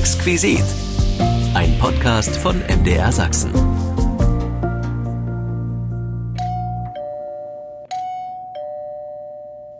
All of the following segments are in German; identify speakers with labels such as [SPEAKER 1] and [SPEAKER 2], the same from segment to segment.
[SPEAKER 1] Exquisit. Ein Podcast von MDR Sachsen.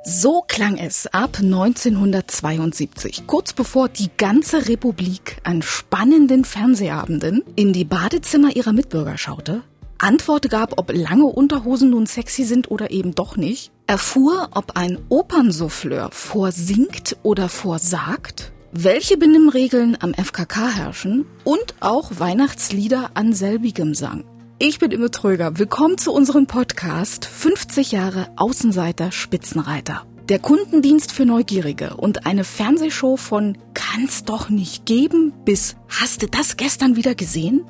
[SPEAKER 2] So klang es ab 1972, kurz bevor die ganze Republik an spannenden Fernsehabenden in die Badezimmer ihrer Mitbürger schaute, Antwort gab, ob lange Unterhosen nun sexy sind oder eben doch nicht, erfuhr, ob ein Opernsouffleur vorsingt oder vorsagt, welche Benimmregeln am FKK herrschen und auch Weihnachtslieder an selbigem sang. Ich bin Imme Tröger. Willkommen zu unserem Podcast 50 Jahre Außenseiter Spitzenreiter. Der Kundendienst für Neugierige und eine Fernsehshow von Kann's doch nicht geben bis Hast du das gestern wieder gesehen?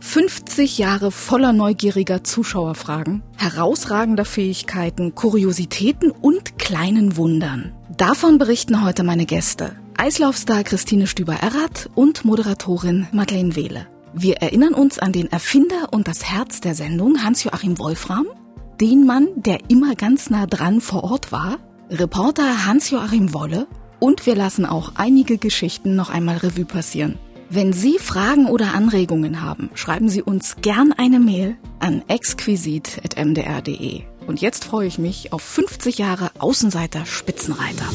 [SPEAKER 2] 50 Jahre voller neugieriger Zuschauerfragen, herausragender Fähigkeiten, Kuriositäten und kleinen Wundern. Davon berichten heute meine Gäste. Eislaufstar Christine Stüber-Errath und Moderatorin Madeleine Wehle. Wir erinnern uns an den Erfinder und das Herz der Sendung, Hans-Joachim Wolfram, den Mann, der immer ganz nah dran vor Ort war, Reporter Hans-Joachim Wolle und wir lassen auch einige Geschichten noch einmal Revue passieren. Wenn Sie Fragen oder Anregungen haben, schreiben Sie uns gern eine Mail an exquisit.mdr.de. Und jetzt freue ich mich auf 50 Jahre Außenseiter Spitzenreiter.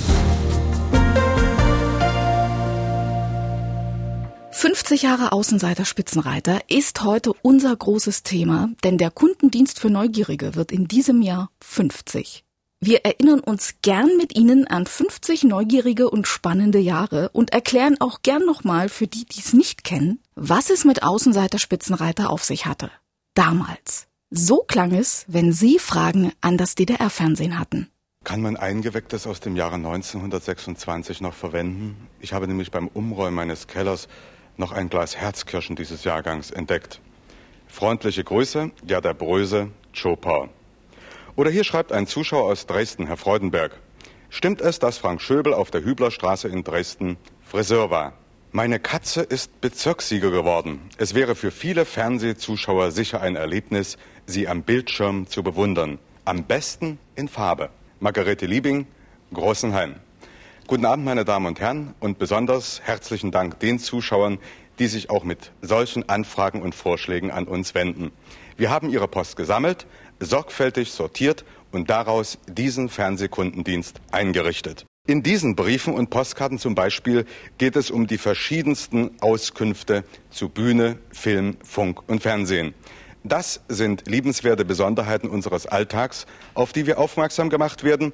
[SPEAKER 2] 50 Jahre Außenseiter Spitzenreiter ist heute unser großes Thema, denn der Kundendienst für Neugierige wird in diesem Jahr 50. Wir erinnern uns gern mit Ihnen an 50 neugierige und spannende Jahre und erklären auch gern nochmal für die, die es nicht kennen, was es mit Außenseiter Spitzenreiter auf sich hatte. Damals. So klang es, wenn Sie Fragen an das DDR-Fernsehen hatten.
[SPEAKER 3] Kann man eingewecktes aus dem Jahre 1926 noch verwenden? Ich habe nämlich beim Umräumen meines Kellers noch ein Glas Herzkirschen dieses Jahrgangs entdeckt. Freundliche Grüße, Gerda Bröse, Chopin. Oder hier schreibt ein Zuschauer aus Dresden, Herr Freudenberg. Stimmt es, dass Frank Schöbel auf der Hüblerstraße in Dresden Friseur war? Meine Katze ist Bezirkssieger geworden. Es wäre für viele Fernsehzuschauer sicher ein Erlebnis, sie am Bildschirm zu bewundern. Am besten in Farbe. Margarete Liebing, Großenheim. Guten Abend, meine Damen und Herren, und besonders herzlichen Dank den Zuschauern, die sich auch mit solchen Anfragen und Vorschlägen an uns wenden. Wir haben Ihre Post gesammelt, sorgfältig sortiert und daraus diesen Fernsehkundendienst eingerichtet. In diesen Briefen und Postkarten zum Beispiel geht es um die verschiedensten Auskünfte zu Bühne, Film, Funk und Fernsehen. Das sind liebenswerte Besonderheiten unseres Alltags, auf die wir aufmerksam gemacht werden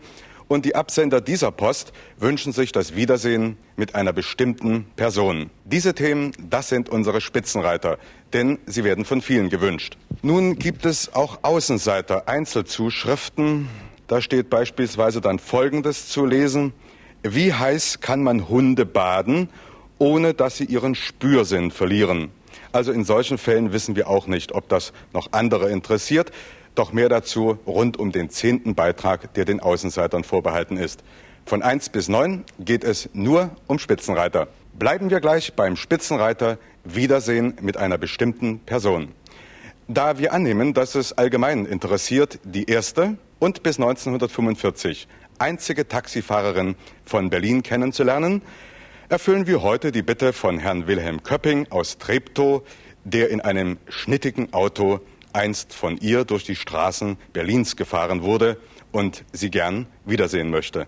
[SPEAKER 3] und die Absender dieser Post wünschen sich das Wiedersehen mit einer bestimmten Person. Diese Themen, das sind unsere Spitzenreiter, denn sie werden von vielen gewünscht. Nun gibt es auch Außenseiter, Einzelzuschriften. Da steht beispielsweise dann Folgendes zu lesen. Wie heiß kann man Hunde baden, ohne dass sie ihren Spürsinn verlieren? Also in solchen Fällen wissen wir auch nicht, ob das noch andere interessiert. Doch mehr dazu rund um den zehnten Beitrag, der den Außenseitern vorbehalten ist. Von eins bis neun geht es nur um Spitzenreiter. Bleiben wir gleich beim Spitzenreiter Wiedersehen mit einer bestimmten Person. Da wir annehmen, dass es allgemein interessiert, die erste und bis 1945 einzige Taxifahrerin von Berlin kennenzulernen, erfüllen wir heute die Bitte von Herrn Wilhelm Köpping aus Treptow, der in einem schnittigen Auto einst von ihr durch die Straßen Berlins gefahren wurde und sie gern wiedersehen möchte.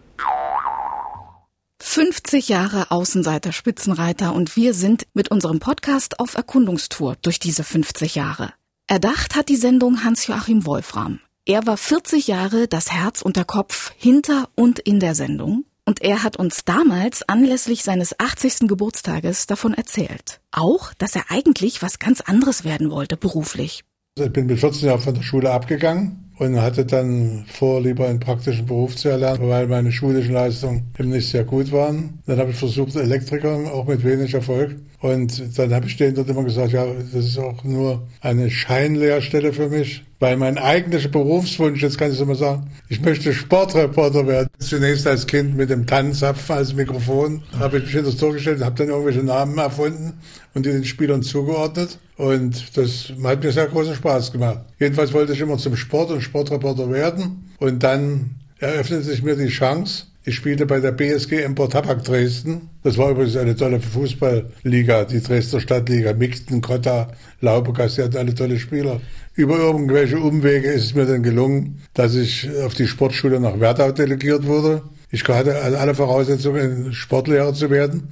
[SPEAKER 2] 50 Jahre Außenseiter Spitzenreiter und wir sind mit unserem Podcast auf Erkundungstour durch diese 50 Jahre. Erdacht hat die Sendung Hans-Joachim Wolfram. Er war 40 Jahre das Herz und der Kopf hinter und in der Sendung und er hat uns damals anlässlich seines 80. Geburtstages davon erzählt. Auch, dass er eigentlich was ganz anderes werden wollte beruflich.
[SPEAKER 4] Ich bin mit 14 Jahren von der Schule abgegangen und hatte dann vor, lieber einen praktischen Beruf zu erlernen, weil meine schulischen Leistungen eben nicht sehr gut waren. Dann habe ich versucht, Elektriker, auch mit wenig Erfolg. Und dann habe ich denen dort immer gesagt, ja, das ist auch nur eine Scheinlehrstelle für mich. Weil mein eigentlicher Berufswunsch, jetzt kann ich es mal sagen, ich möchte Sportreporter werden. Zunächst als Kind mit dem Tannenzapfen als Mikrofon habe ich mich hinter das Tor gestellt, habe dann irgendwelche Namen erfunden und die den Spielern zugeordnet. Und das hat mir sehr großen Spaß gemacht. Jedenfalls wollte ich immer zum Sport und Sportreporter werden. Und dann eröffnete sich mir die Chance, Ich spielte bei der BSG Empor Tabak Dresden. Das war übrigens eine tolle Fußballliga, die Dresdner Stadtliga. Mixten, Kotta, Laubegas, die hatten alle tolle Spieler. Über irgendwelche Umwege ist es mir dann gelungen, dass ich auf die Sportschule nach Werdau delegiert wurde. Ich hatte alle Voraussetzungen, Sportlehrer zu werden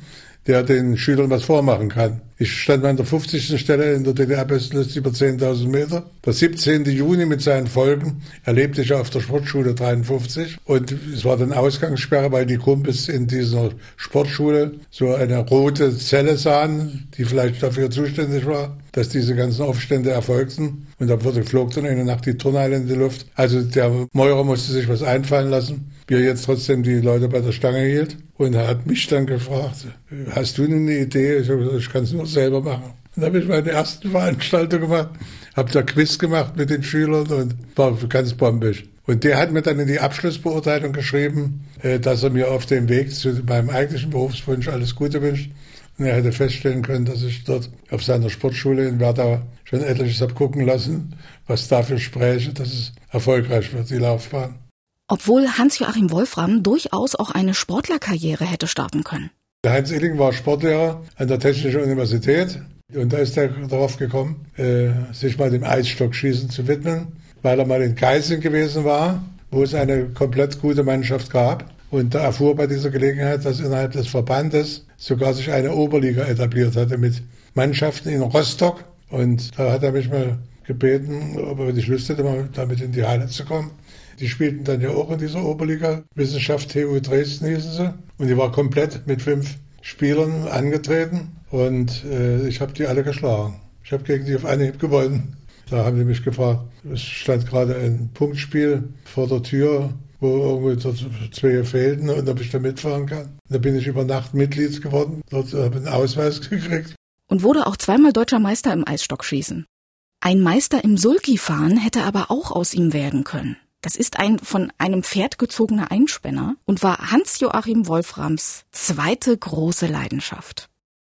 [SPEAKER 4] der den Schülern was vormachen kann. Ich stand an der 50. Stelle in der DDR-Bestenliste über 10.000 Meter. Der 17. Juni mit seinen Folgen erlebte ich auf der Sportschule 53 und es war dann Ausgangssperre, weil die Kumpels in dieser Sportschule so eine rote Zelle sahen, die vielleicht dafür zuständig war, dass diese ganzen Aufstände erfolgten. Und da wurde, flog dann eine Nacht die Turnhalle in die Luft. Also der Meurer musste sich was einfallen lassen, er jetzt trotzdem die Leute bei der Stange hielt. Und er hat mich dann gefragt, hast du eine Idee? Ich habe gesagt, ich kann es nur selber machen. Dann habe ich meine erste Veranstaltung gemacht, habe da Quiz gemacht mit den Schülern und war ganz bombig. Und der hat mir dann in die Abschlussbeurteilung geschrieben, äh, dass er mir auf dem Weg zu meinem eigentlichen Berufswunsch alles Gute wünscht. Und er hätte feststellen können, dass ich dort auf seiner Sportschule in Werdau schon etliches habe gucken lassen, was dafür spräche, dass es erfolgreich wird, die Laufbahn.
[SPEAKER 2] Obwohl Hans-Joachim Wolfram durchaus auch eine Sportlerkarriere hätte starten können.
[SPEAKER 4] Der Heinz Illing war Sportlehrer an der Technischen Universität und da ist er darauf gekommen, äh, sich mal dem Eisstockschießen zu widmen, weil er mal in Geising gewesen war, wo es eine komplett gute Mannschaft gab. Und da erfuhr bei dieser Gelegenheit, dass innerhalb des Verbandes sogar sich eine Oberliga etabliert hatte mit Mannschaften in Rostock. Und da hat er mich mal gebeten, ob er nicht Lust hätte, mal damit in die Halle zu kommen. Die spielten dann ja auch in dieser Oberliga. Wissenschaft TU Dresden hießen sie. Und die war komplett mit fünf Spielern angetreten. Und äh, ich habe die alle geschlagen. Ich habe gegen die auf Anhieb gewonnen. Da haben die mich gefragt. Es stand gerade ein Punktspiel vor der Tür, wo irgendwie zwei fehlten und ob ich da mitfahren kann. Da bin ich über Nacht Mitglied geworden. Dort habe ich einen Ausweis gekriegt.
[SPEAKER 2] Und wurde auch zweimal deutscher Meister im Eisstockschießen. Ein Meister im Sulki-Fahren hätte aber auch aus ihm werden können. Das ist ein von einem Pferd gezogener Einspänner und war Hans-Joachim Wolframs zweite große Leidenschaft.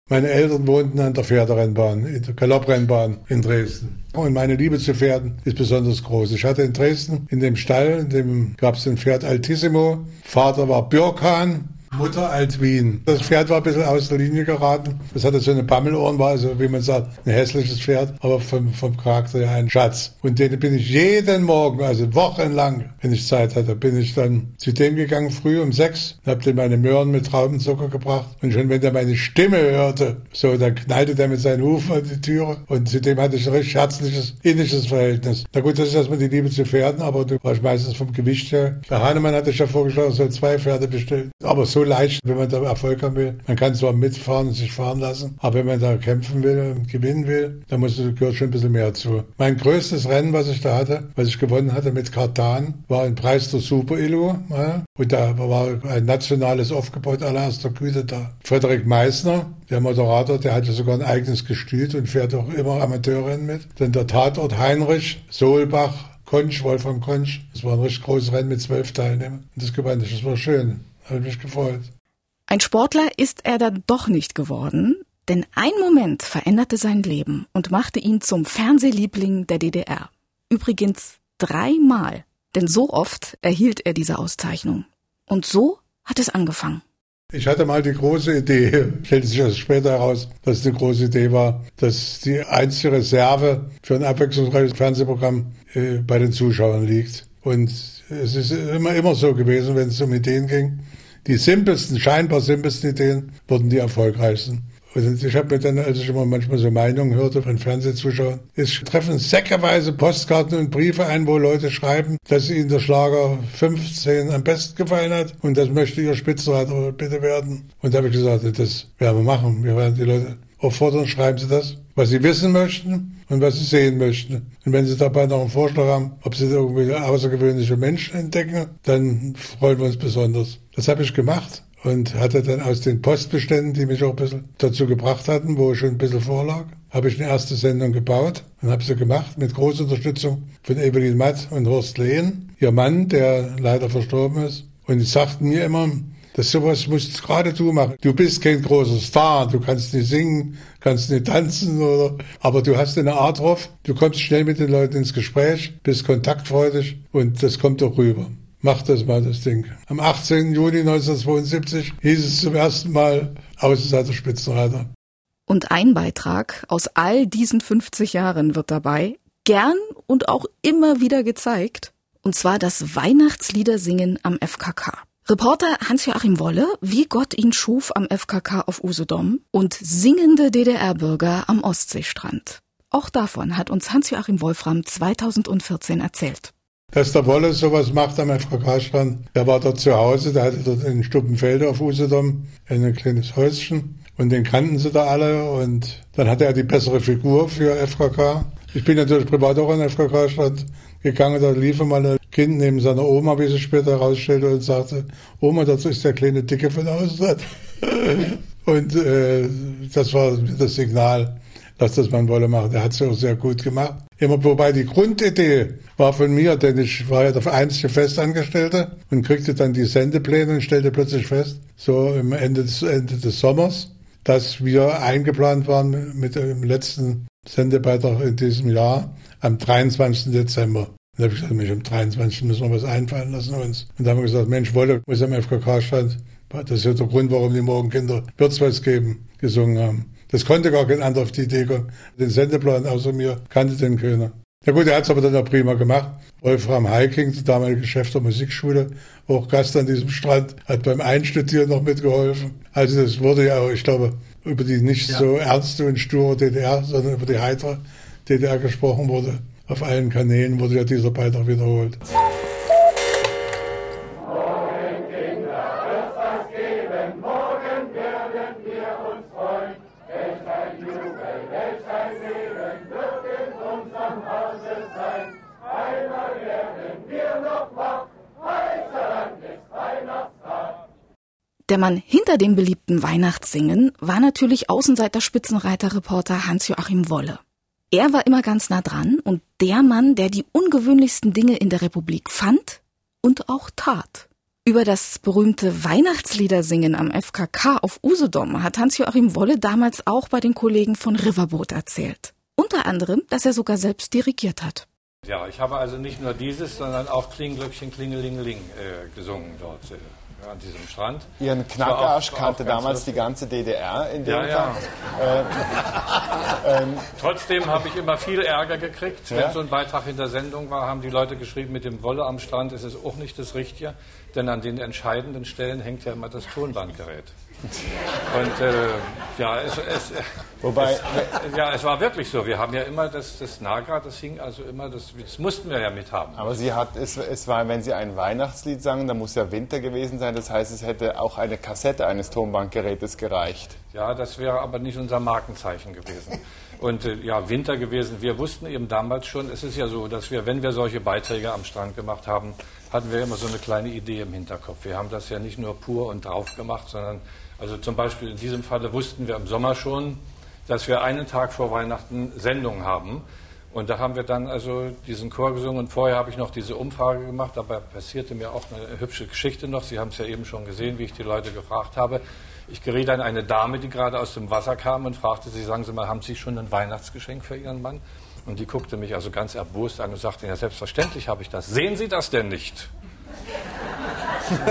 [SPEAKER 4] Meine Eltern wohnten an der Pferderennbahn, in der Galopprennbahn in Dresden. Und meine Liebe zu Pferden ist besonders groß. Ich hatte in Dresden in dem Stall, in dem gab es ein Pferd Altissimo. Vater war Björkan, Mutter alt Wien. Das Pferd war ein bisschen aus der Linie geraten. Das hatte so eine Bammelohren, war also, wie man sagt, ein hässliches Pferd, aber vom, vom Charakter her ein Schatz. Und den bin ich jeden Morgen, also wochenlang, wenn ich Zeit hatte, bin ich dann zu dem gegangen, früh um sechs, und hab dem meine Möhren mit Traubenzucker gebracht. Und schon wenn der meine Stimme hörte, so, dann knallte der mit seinen Hufen an die Türe. Und zu dem hatte ich ein richtig herzliches, innisches Verhältnis. Na gut, das ist erstmal die Liebe zu Pferden, aber du warst meistens vom Gewicht her. Der Hahnemann hatte ich ja vorgeschlagen, soll zwei Pferde bestellen. Aber so leicht, wenn man da Erfolg haben will. Man kann zwar mitfahren und sich fahren lassen, aber wenn man da kämpfen will und gewinnen will, dann muss, gehört schon ein bisschen mehr zu. Mein größtes Rennen, was ich da hatte, was ich gewonnen hatte mit Kartan, war ein Preis der Super Illu. Ja? Und da war ein nationales Aufgebot allererster Güte da. Frederik Meissner, der Moderator, der hatte sogar ein eigenes Gestüt und fährt auch immer Amateurrennen mit. Dann der Tatort Heinrich, Solbach, Konsch, Wolfram Konsch. Das war ein richtig großes Rennen mit zwölf Teilnehmern. Und das gewann ich. Das war schön. Habe mich gefreut.
[SPEAKER 2] Ein Sportler ist er dann doch nicht geworden, denn ein Moment veränderte sein Leben und machte ihn zum Fernsehliebling der DDR. Übrigens dreimal, denn so oft erhielt er diese Auszeichnung. Und so hat es angefangen.
[SPEAKER 4] Ich hatte mal die große Idee, stellte sich erst später heraus, dass es eine große Idee war, dass die einzige Reserve für ein abwechslungsreiches Fernsehprogramm äh, bei den Zuschauern liegt. Und es ist immer, immer so gewesen, wenn es um Ideen ging, die simpelsten, scheinbar simpelsten Ideen wurden die erfolgreichsten. Und ich habe mir dann, als ich immer manchmal so Meinungen hörte von Fernsehzuschauern, es treffen säckeweise Postkarten und Briefe ein, wo Leute schreiben, dass ihnen der Schlager 15 am besten gefallen hat und das möchte ihr Spitzenreiter bitte werden. Und da habe ich gesagt, das werden wir machen. Wir werden die Leute auffordern, schreiben Sie das, was Sie wissen möchten und was Sie sehen möchten. Und wenn Sie dabei noch einen Vorschlag haben, ob Sie irgendwie außergewöhnliche Menschen entdecken, dann freuen wir uns besonders. Das habe ich gemacht und hatte dann aus den Postbeständen, die mich auch ein bisschen dazu gebracht hatten, wo schon ein bisschen vorlag, habe ich eine erste Sendung gebaut und habe sie gemacht mit großer Unterstützung von Evelyn Matt und Horst Lehn, ihr Mann, der leider verstorben ist. Und die sagten mir immer, dass sowas musst gerade du machen. Du bist kein großer Star, du kannst nicht singen, kannst nicht tanzen oder, aber du hast eine Art drauf. Du kommst schnell mit den Leuten ins Gespräch, bist kontaktfreudig und das kommt auch rüber. Mach das mal, das Ding. Am 18. Juni 1972 hieß es zum ersten Mal Außenseiter Spitzenreiter.
[SPEAKER 2] Und ein Beitrag aus all diesen 50 Jahren wird dabei gern und auch immer wieder gezeigt. Und zwar das Weihnachtsliedersingen am FKK. Reporter Hans-Joachim Wolle, wie Gott ihn schuf am FKK auf Usedom und singende DDR-Bürger am Ostseestrand. Auch davon hat uns Hans-Joachim Wolfram 2014 erzählt.
[SPEAKER 4] Dass der Wolle sowas macht am FKK-Strand, der war dort zu Hause, der hatte dort in Stuppenfelde auf Usedom ein kleines Häuschen und den kannten sie da alle und dann hatte er die bessere Figur für FKK. Ich bin natürlich privat auch an FKK-Strand gegangen, da lief mal ein Kind neben seiner Oma, wie sie später herausstellte und sagte, Oma, das ist der kleine Dicke von außen. und äh, das war das Signal, dass das man Wolle macht. Er hat es auch sehr gut gemacht. Wobei die Grundidee war von mir, denn ich war ja der einzige Festangestellte und kriegte dann die Sendepläne und stellte plötzlich fest, so im Ende des, Ende des Sommers, dass wir eingeplant waren mit dem letzten Sendebeitrag in diesem Jahr am 23. Dezember. Da habe ich gesagt, Mensch, am 23. müssen wir was einfallen lassen uns. Und da haben wir gesagt, Mensch, Wolle muss am FKK-Stand. Das ist ja der Grund, warum die Morgenkinder Wird's was geben gesungen haben. Das konnte gar kein anderer auf die Idee kommen. Den Sendeplan außer mir kannte den keiner. Na gut, er hat es aber dann auch prima gemacht. Wolfram Heiking, der damalige Chef der Musikschule, auch Gast an diesem Strand, hat beim Einstudieren noch mitgeholfen. Also das wurde ja auch, ich glaube, über die nicht ja. so ernste und sture DDR, sondern über die heitere DDR gesprochen wurde. Auf allen Kanälen wurde ja dieser Beitrag wiederholt.
[SPEAKER 2] Der Mann hinter dem beliebten Weihnachtssingen war natürlich Außenseiter-Spitzenreiter-Reporter Hans-Joachim Wolle. Er war immer ganz nah dran und der Mann, der die ungewöhnlichsten Dinge in der Republik fand und auch tat. Über das berühmte Weihnachtsliedersingen am FKK auf Usedom hat Hans-Joachim Wolle damals auch bei den Kollegen von Riverboat erzählt. Unter anderem, dass er sogar selbst dirigiert hat.
[SPEAKER 5] Ja, ich habe also nicht nur dieses, sondern auch Klinglöckchen, Klingelingeling äh, gesungen dort. An diesem Strand.
[SPEAKER 6] Ihren Knackarsch kannte damals die ganze DDR in dem
[SPEAKER 5] ja, ja. Äh, ähm, Trotzdem habe ich immer viel Ärger gekriegt. Ja? Wenn so ein Beitrag in der Sendung war, haben die Leute geschrieben, mit dem Wolle am Strand ist es auch nicht das Richtige, denn an den entscheidenden Stellen hängt ja immer das Tonbandgerät. Und äh, ja, es, es, Wobei, es, ja, es war wirklich so. Wir haben ja immer das, das Nagra, das hing also immer, das, das mussten wir ja mithaben.
[SPEAKER 6] Aber sie hat, es, es war, wenn Sie ein Weihnachtslied sangen, da muss ja Winter gewesen sein. Das heißt, es hätte auch eine Kassette eines Tonbandgerätes gereicht.
[SPEAKER 5] Ja, das wäre aber nicht unser Markenzeichen gewesen. Und äh, ja, Winter gewesen. Wir wussten eben damals schon, es ist ja so, dass wir, wenn wir solche Beiträge am Strand gemacht haben, hatten wir immer so eine kleine Idee im Hinterkopf. Wir haben das ja nicht nur pur und drauf gemacht, sondern also zum Beispiel in diesem Falle wussten wir im Sommer schon, dass wir einen Tag vor Weihnachten Sendung haben. Und da haben wir dann also diesen Chor gesungen und vorher habe ich noch diese Umfrage gemacht. Dabei passierte mir auch eine hübsche Geschichte noch. Sie haben es ja eben schon gesehen, wie ich die Leute gefragt habe. Ich geriet an eine Dame, die gerade aus dem Wasser kam und fragte sie, sagen Sie mal, haben Sie schon ein Weihnachtsgeschenk für Ihren Mann? Und die guckte mich also ganz erbost an und sagte, ja, selbstverständlich habe ich das. Sehen Sie das denn nicht?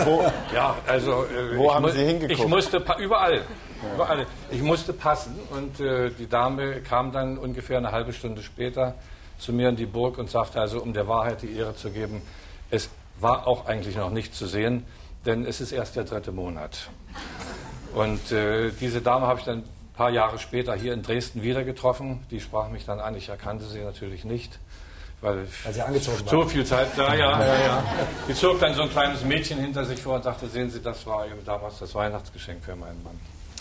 [SPEAKER 6] Wo,
[SPEAKER 5] ja, also
[SPEAKER 6] äh, wo haben Sie hingeguckt?
[SPEAKER 5] Ich musste überall, überall. Ich musste passen und äh, die Dame kam dann ungefähr eine halbe Stunde später zu mir in die Burg und sagte also, um der Wahrheit die Ehre zu geben, es war auch eigentlich noch nicht zu sehen, denn es ist erst der dritte Monat. Und äh, diese Dame habe ich dann ein paar Jahre später hier in Dresden wieder getroffen. Die sprach mich dann an. Ich erkannte sie natürlich nicht weil,
[SPEAKER 6] weil sie angezogen
[SPEAKER 5] so viel Zeit da, ja, ja, ja. Die zog dann so ein kleines Mädchen hinter sich vor und sagte, sehen Sie, das war damals das Weihnachtsgeschenk für meinen Mann.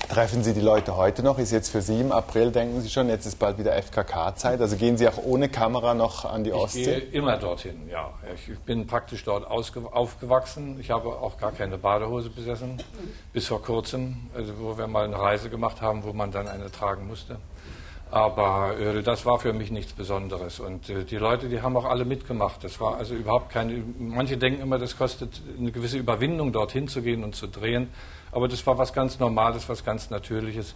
[SPEAKER 6] Treffen Sie die Leute heute noch? Ist jetzt für Sie im April, denken Sie schon, jetzt ist bald wieder FKK-Zeit? Also gehen Sie auch ohne Kamera noch an die Ostsee?
[SPEAKER 5] Ich gehe immer dorthin, ja. Ich bin praktisch dort aufgewachsen. Ich habe auch gar keine Badehose besessen, bis vor kurzem, also wo wir mal eine Reise gemacht haben, wo man dann eine tragen musste. Aber äh, das war für mich nichts Besonderes. Und äh, die Leute, die haben auch alle mitgemacht. Das war also überhaupt keine. Manche denken immer, das kostet eine gewisse Überwindung, dorthin zu gehen und zu drehen. Aber das war was ganz Normales, was ganz Natürliches.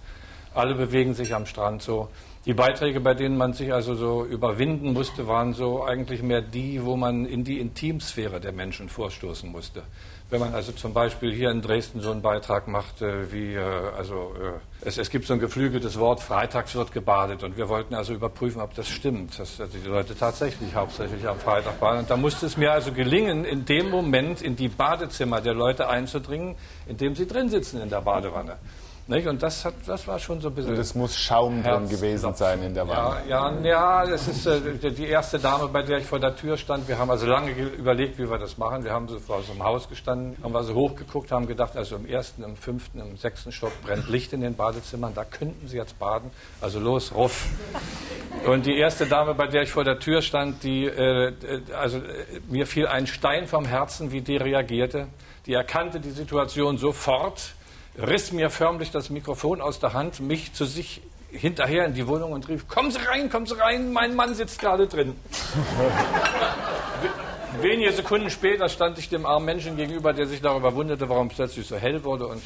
[SPEAKER 5] Alle bewegen sich am Strand so. Die Beiträge, bei denen man sich also so überwinden musste, waren so eigentlich mehr die, wo man in die Intimsphäre der Menschen vorstoßen musste. Wenn man also zum Beispiel hier in Dresden so einen Beitrag macht, äh, wie, äh, also äh, es, es, gibt so ein geflügeltes Wort, freitags wird gebadet und wir wollten also überprüfen, ob das stimmt, dass also die Leute tatsächlich hauptsächlich am Freitag baden. Und da musste es mir also gelingen, in dem Moment in die Badezimmer der Leute einzudringen, in dem sie drin sitzen in der Badewanne. Nicht? Und das, hat, das war schon so ein bisschen. Und
[SPEAKER 6] es muss Schaum drin gewesen sein in der Wanne.
[SPEAKER 5] Ja, ja, ja das ist äh, die erste Dame, bei der ich vor der Tür stand. Wir haben also lange überlegt, wie wir das machen. Wir haben so vor so einem Haus gestanden, haben also hochgeguckt, haben gedacht, also im ersten, im fünften, im sechsten Stock brennt Licht in den Badezimmern. Da könnten Sie jetzt baden. Also los, ruff. Und die erste Dame, bei der ich vor der Tür stand, die, äh, also äh, mir fiel ein Stein vom Herzen, wie die reagierte. Die erkannte die Situation sofort riss mir förmlich das Mikrofon aus der Hand, mich zu sich hinterher in die Wohnung und rief, kommen Sie rein, kommen Sie rein, mein Mann sitzt gerade drin. Wenige Sekunden später stand ich dem armen Menschen gegenüber, der sich darüber wunderte, warum es plötzlich so hell wurde. Und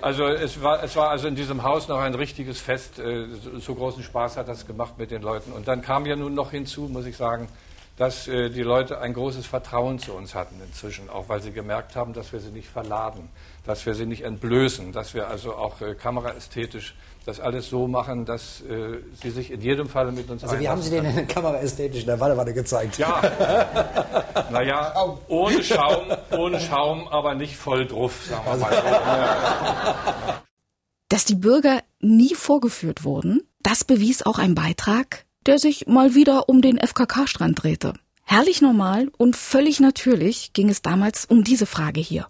[SPEAKER 5] also es war, es war also in diesem Haus noch ein richtiges Fest. Äh, so, so großen Spaß hat das gemacht mit den Leuten. Und dann kam ja nun noch hinzu, muss ich sagen, dass äh, die Leute ein großes Vertrauen zu uns hatten inzwischen, auch weil sie gemerkt haben, dass wir sie nicht verladen, dass wir sie nicht entblößen, dass wir also auch äh, kameraästhetisch das alles so machen, dass äh, sie sich in jedem Fall mit uns
[SPEAKER 7] Also wie haben Sie den in der kameraästhetisch in der Wanne gezeigt?
[SPEAKER 5] Ja, naja, ohne Schaum, ohne Schaum, aber nicht voll drauf, sagen wir mal so.
[SPEAKER 2] Dass die Bürger nie vorgeführt wurden, das bewies auch ein Beitrag, der sich mal wieder um den FKK-Strand drehte. Herrlich normal und völlig natürlich ging es damals um diese Frage hier.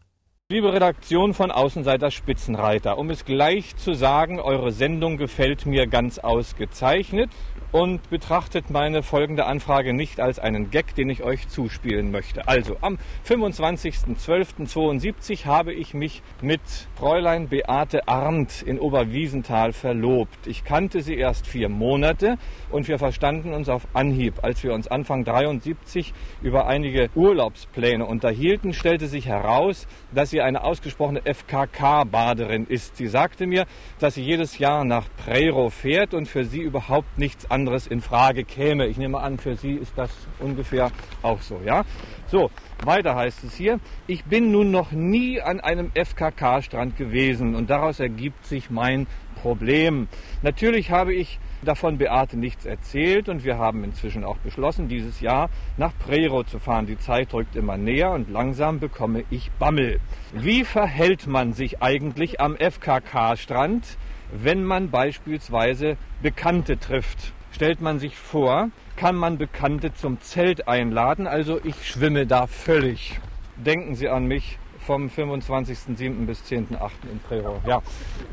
[SPEAKER 5] Liebe Redaktion von Außenseiter Spitzenreiter, um es gleich zu sagen, eure Sendung gefällt mir ganz ausgezeichnet und betrachtet meine folgende Anfrage nicht als einen Gag, den ich euch zuspielen möchte. Also, am 25.12.72 habe ich mich mit Fräulein Beate Arndt in Oberwiesenthal verlobt. Ich kannte sie erst vier Monate und wir verstanden uns auf Anhieb. Als wir uns Anfang 73 über einige Urlaubspläne unterhielten, stellte sich heraus, dass sie eine ausgesprochene FKK-Baderin ist. Sie sagte mir, dass sie jedes Jahr nach Preiro fährt und für sie überhaupt nichts anderes anderes in Frage käme. Ich nehme an, für Sie ist das ungefähr auch so, ja? So, weiter heißt es hier, ich bin nun noch nie an einem FKK-Strand gewesen und daraus ergibt sich mein Problem. Natürlich habe ich davon Beate nichts erzählt und wir haben inzwischen auch beschlossen, dieses Jahr nach Prero zu fahren. Die Zeit rückt immer näher und langsam bekomme ich Bammel. Wie verhält man sich eigentlich am FKK-Strand, wenn man beispielsweise Bekannte trifft? Stellt man sich vor, kann man Bekannte zum Zelt einladen. Also ich schwimme da völlig. Denken Sie an mich vom 25.07. bis 10.08. in Prero. Ja,